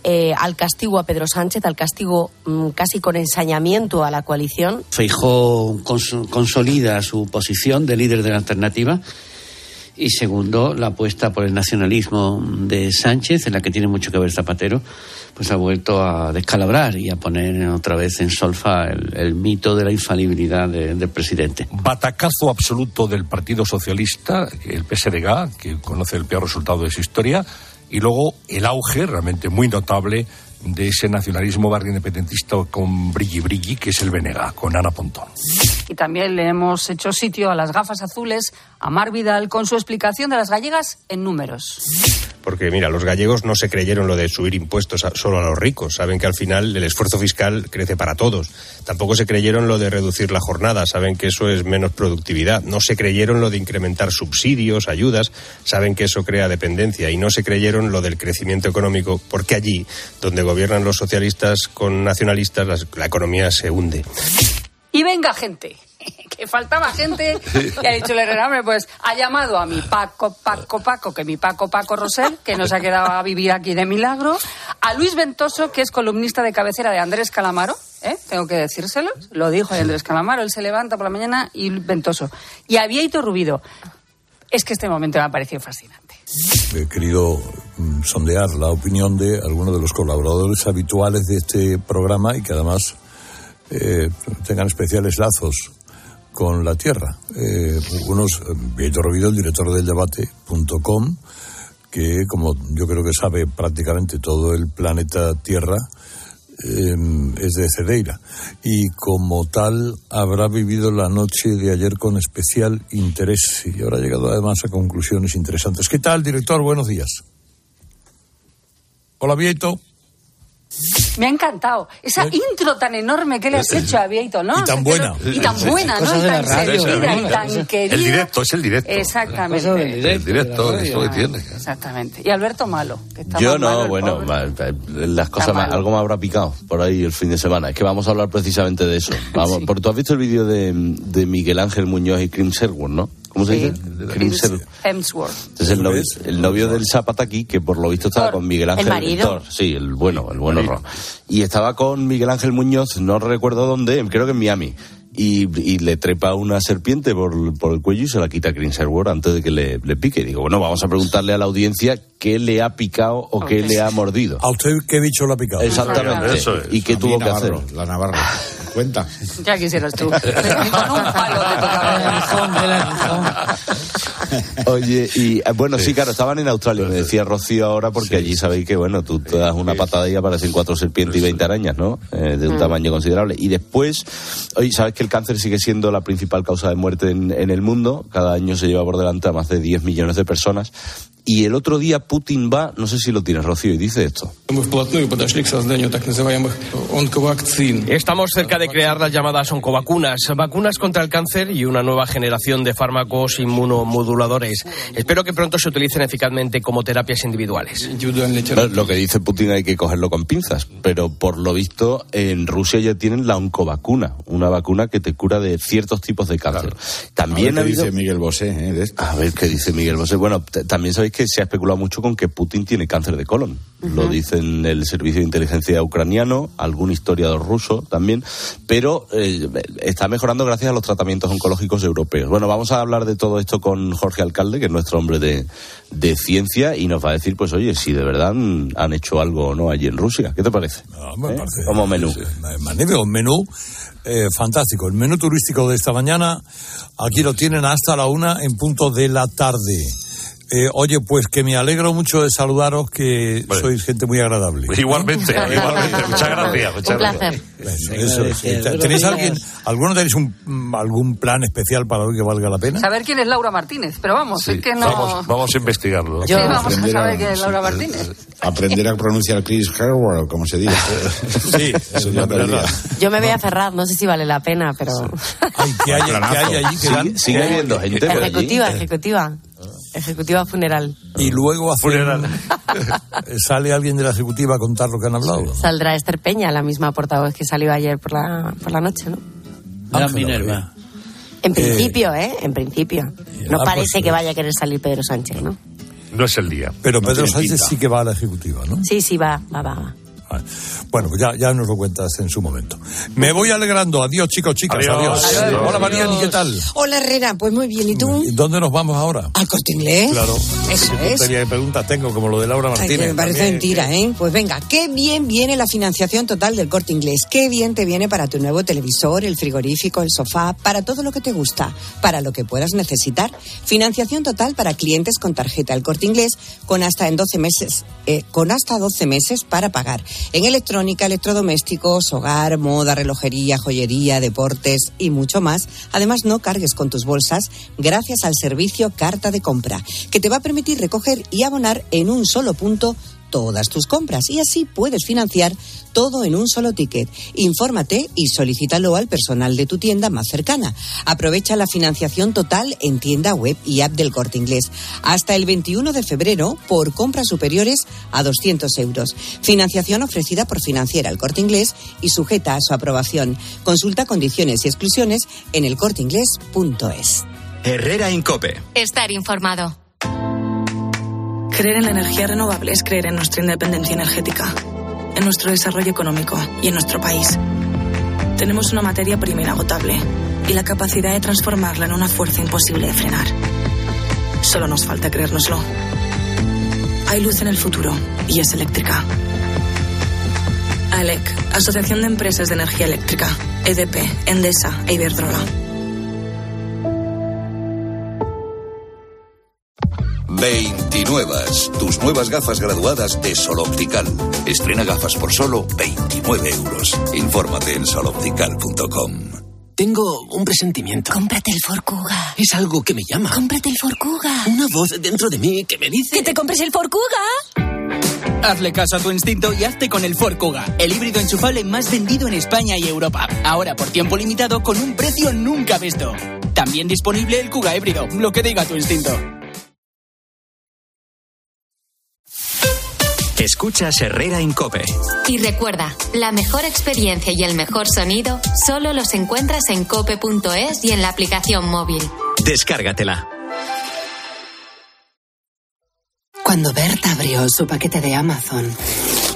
eh, al castigo a Pedro Sánchez, al castigo mm, casi con ensañamiento a la coalición. Feijó cons- consolida su posición de líder de la alternativa. Y segundo, la apuesta por el nacionalismo de Sánchez, en la que tiene mucho que ver Zapatero, pues ha vuelto a descalabrar y a poner otra vez en solfa el, el mito de la infalibilidad de- del presidente. Batacazo absoluto del Partido Socialista, el PSDG, que conoce el peor resultado de su historia, y luego el auge realmente muy notable de ese nacionalismo barrio independentista con brilli brilli, que es el BNG, con Ana Pontón. Y también le hemos hecho sitio a las gafas azules a Mar Vidal con su explicación de las gallegas en números. porque mira, los gallegos no se creyeron lo de subir impuestos a- solo a los ricos, saben que al final el esfuerzo fiscal crece para todos. Tampoco se creyeron lo de reducir la jornada, saben que eso es menos productividad. No se creyeron lo de incrementar subsidios, ayudas, saben que eso crea dependencia. Y no se creyeron lo del crecimiento económico, porque allí, donde gobiernan los socialistas con nacionalistas, la economía se hunde. Y venga gente, que faltaba gente, y ha dicho el Herrera, hombre, pues ha llamado a mi Paco, Paco, Paco, que mi Paco, Paco Rosell, que no se ha quedado a vivir aquí de milagro, a Luis Ventoso, que es columnista de cabecera de Andrés Calamaro, ¿eh? tengo que decírselo, lo dijo Andrés Calamaro, él se levanta por la mañana y Ventoso, y a Vieito Rubido. Es que este momento me ha parecido fascinante. He querido mm, sondear la opinión de algunos de los colaboradores habituales de este programa y que además eh, tengan especiales lazos con la Tierra. Eh, unos, eh, Vieito Rovido, el director del debate.com, que como yo creo que sabe prácticamente todo el planeta Tierra, eh, es de Cedeira y como tal habrá vivido la noche de ayer con especial interés y habrá llegado además a conclusiones interesantes. ¿Qué tal, director? Buenos días. Hola, Vieito. Me ha encantado. Esa intro tan enorme que le has hecho a Vieito, ¿no? Y tan buena. no- Y tan buena, ¿no? Y tan sentida, y tan querida. El directo, es el directo. Exactamente. El directo es lo que tiene. Exactamente. Y Alberto Malo. Que está Yo malo, no, bueno, las cosas más- algo me habrá picado por ahí el fin de semana. Es que vamos a hablar precisamente de eso. Vamos, Porque tú has visto el vídeo de, de Miguel Ángel Muñoz y Chris Sherwood, ¿no? ¿Cómo se dice? Chris. Hemsworth. Es el novio, el novio del Zapataki, que por lo visto estaba Thor. con Miguel ¿El Ángel. marido? Thor, sí, el bueno, el bueno Ron. Y estaba con Miguel Ángel Muñoz, no recuerdo dónde, creo que en Miami. Y, y le trepa una serpiente por, por el cuello y se la quita a Chris antes de que le, le pique. Y digo, bueno, vamos a preguntarle a la audiencia qué le ha picado o qué le ha mordido. ¿A usted qué bicho le ha picado? Exactamente. Eso es. ¿Y qué A mí tuvo que Navarro, hacer? La Navarro. Cuenta. Ya quisieras tú. Con un palo tocaba. Oye, y eh, bueno, sí, claro, estaban en Australia, me decía Rocío ahora, porque allí sabéis que, bueno, tú te das una patada y aparecen cuatro serpientes y 20 arañas, ¿no? Eh, de un Mm. tamaño considerable. Y después, oye, sabes que el cáncer sigue siendo la principal causa de muerte en, en el mundo. Cada año se lleva por delante a más de 10 millones de personas. Y el otro día Putin va, no sé si lo tienes, Rocío, y dice esto. Estamos cerca de crear las llamadas oncovacunas, vacunas contra el cáncer y una nueva generación de fármacos inmunomoduladores. Espero que pronto se utilicen eficazmente como terapias individuales. Lo que dice Putin hay que cogerlo con pinzas, pero por lo visto en Rusia ya tienen la oncovacuna, una vacuna que te cura de ciertos tipos de cáncer. Claro. También A ver qué habido... dice Miguel Bosé, ¿eh? de esto. A ver qué dice Miguel Bosé. Bueno, también sabéis que se ha especulado mucho con que Putin tiene cáncer de colon. Lo dicen el servicio de inteligencia ucraniano, algún historiador ruso también, pero eh, está mejorando gracias a los tratamientos oncológicos europeos. Bueno, vamos a hablar de todo esto con Jorge Alcalde, que es nuestro hombre de, de ciencia, y nos va a decir, pues oye, si de verdad han, han hecho algo o no allí en Rusia. ¿Qué te parece? me ¿Eh? parece- Como menú. Magnífico, menú eh, fantástico. El menú turístico de esta mañana, aquí lo tienen hasta la una en punto de la tarde. Eh, oye, pues que me alegro mucho de saludaros, que sois gente muy agradable. Igualmente, igualmente. Muchas gracias. Muchas Un gracias. Bueno, eso es. ¿Tenéis alguien, alguno tenéis un, algún plan especial para hoy que valga la pena? Saber quién es Laura Martínez, pero vamos, es que no. Vamos, vamos a investigarlo. Sí, vamos a Aprender a- saber quién es Laura Martínez. Aprender a pronunciar Chris Herward, como se dice. Sí, eso ya tardía. Yo me voy a cerrar, no sé si vale la pena, pero. ¿Qué hay, qué hay allí que dan? Sigue, habiendo gente allí. Ejecutiva, ejecutiva. Funeral. Y luego hacen- sale alguien de la ejecutiva a contar lo que han hablado. Saldrá Esther Peña, la misma portavoz que salió ayer por la, por la noche, ¿no? La Minerva. En principio, ¿eh? En principio. No Ah, parece pues, que vaya a querer salir Pedro Sánchez, ¿no? No es el día. Pero No Pedro Sánchez pinta. sí que va a la ejecutiva, ¿no? Sí, sí, va, va, va. va. Bueno, pues ya, ya nos lo cuentas en su momento. Me voy alegrando. Adiós, chicos, chicas. Adiós. Adiós. Adiós. Hola, Mariani, ¿qué tal? Hola Herrera, pues muy bien. ¿Y tú? ¿Y ¿Dónde nos vamos ahora? Al corte inglés. Claro. Eso Qué es. tontería de preguntas tengo, como lo de Laura Ay, Martínez. que me parece también. mentira, ¿eh? Pues venga, qué bien viene la financiación total del corte inglés. Qué bien te viene para tu nuevo televisor, el frigorífico, el sofá, para todo lo que te gusta, para lo que puedas necesitar. Financiación total para clientes con tarjeta el corte inglés con hasta en 12 meses, eh, con hasta 12 meses para pagar. En electrónica, electrodomésticos, hogar, moda, relojería, joyería, deportes y mucho más. Además, no cargues con tus bolsas gracias al servicio Carta de Compra, que te va a permitir recoger y abonar en un solo punto todas tus compras y así puedes financiar todo en un solo ticket. Infórmate y solicítalo al personal de tu tienda más cercana. Aprovecha la financiación total en tienda web y app del Corte Inglés hasta el 21 de febrero por compras superiores a 200 euros. Financiación ofrecida por Financiera El Corte Inglés y sujeta a su aprobación. Consulta condiciones y exclusiones en elcorteinglés.es. Herrera Incope. Estar informado. Creer en la energía renovable es creer en nuestra independencia energética, en nuestro desarrollo económico y en nuestro país. Tenemos una materia prima inagotable y la capacidad de transformarla en una fuerza imposible de frenar. Solo nos falta creérnoslo. Hay luz en el futuro y es eléctrica. ALEC, Asociación de Empresas de Energía Eléctrica, EDP, Endesa e Iberdrola. 29. Tus nuevas gafas graduadas de Sol Optical. Estrena gafas por solo 29 euros. Infórmate en soloptical.com. Tengo un presentimiento. Cómprate el Forcuga. Es algo que me llama. Cómprate el Forcuga. Una voz dentro de mí que me dice... ¡Que te compres el Forcuga! Hazle caso a tu instinto y hazte con el Ford Kuga, el híbrido enchufable más vendido en España y Europa. Ahora por tiempo limitado con un precio nunca visto. También disponible el Kuga híbrido, lo que diga tu instinto. Escuchas Herrera Incope. Y recuerda, la mejor experiencia y el mejor sonido solo los encuentras en cope.es y en la aplicación móvil. Descárgatela. Cuando Berta abrió su paquete de Amazon,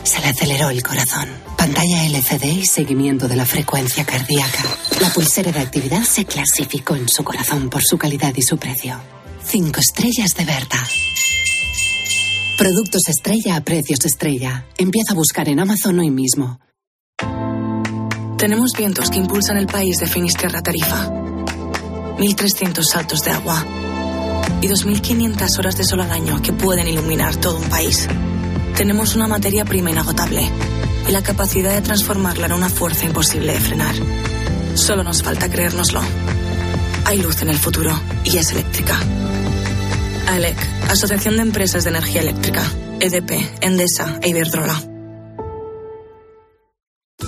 se le aceleró el corazón. Pantalla LCD y seguimiento de la frecuencia cardíaca. La pulsera de actividad se clasificó en su corazón por su calidad y su precio. Cinco estrellas de Berta. Productos estrella a precios estrella. Empieza a buscar en Amazon hoy mismo. Tenemos vientos que impulsan el país de Finisterra Tarifa. 1.300 saltos de agua. Y 2.500 horas de sol al año que pueden iluminar todo un país. Tenemos una materia prima inagotable y la capacidad de transformarla en una fuerza imposible de frenar. Solo nos falta creérnoslo. Hay luz en el futuro y es eléctrica. ALEC, Asociación de Empresas de Energía Eléctrica, EDP, Endesa e Iberdrola.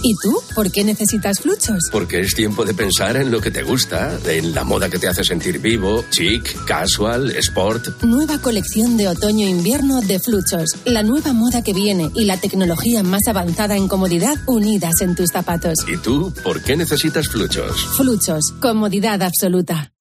¿Y tú? ¿Por qué necesitas fluchos? Porque es tiempo de pensar en lo que te gusta, en la moda que te hace sentir vivo, chic, casual, sport. Nueva colección de otoño-invierno de Fluchos. La nueva moda que viene y la tecnología más avanzada en comodidad unidas en tus zapatos. ¿Y tú? ¿Por qué necesitas fluchos? Fluchos. Comodidad absoluta.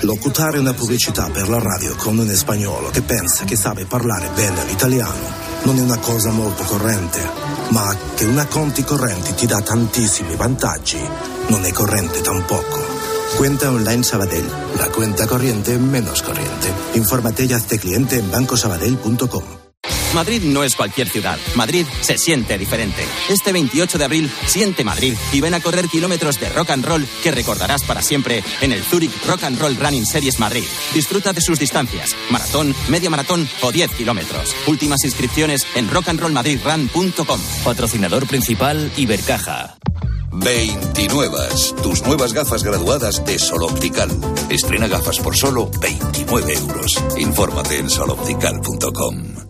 Locutare una pubblicità per la radio con un spagnolo che pensa che sabe parlare bene l'italiano non è una cosa molto corrente, ma che una conti correnti ti dà tantissimi vantaggi non è corrente tampoco. Cuenta online Sabadell, la cuenta corriente menos corriente. Infórmate y hazte cliente en bancosabadell.com. Madrid no es cualquier ciudad. Madrid se siente diferente. Este 28 de abril, siente Madrid y ven a correr kilómetros de rock and roll que recordarás para siempre en el Zurich Rock and Roll Running Series Madrid. Disfruta de sus distancias, maratón, media maratón o 10 kilómetros. Últimas inscripciones en rockandrollmadridrun.com. Patrocinador principal Ibercaja. 29. Tus nuevas gafas graduadas de Sol Optical. Estrena gafas por solo 29 euros. Infórmate en soloptical.com.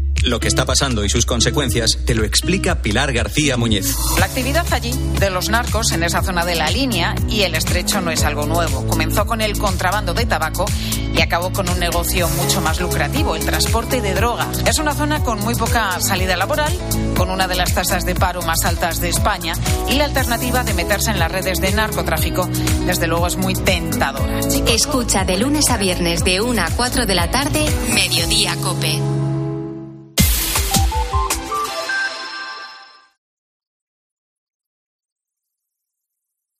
Lo que está pasando y sus consecuencias te lo explica Pilar García Muñez. La actividad allí de los narcos en esa zona de la línea y el estrecho no es algo nuevo. Comenzó con el contrabando de tabaco y acabó con un negocio mucho más lucrativo, el transporte de drogas. Es una zona con muy poca salida laboral, con una de las tasas de paro más altas de España y la alternativa de meterse en las redes de narcotráfico, desde luego, es muy tentadora. Escucha de lunes a viernes de 1 a 4 de la tarde, Mediodía Cope.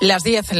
Las 10,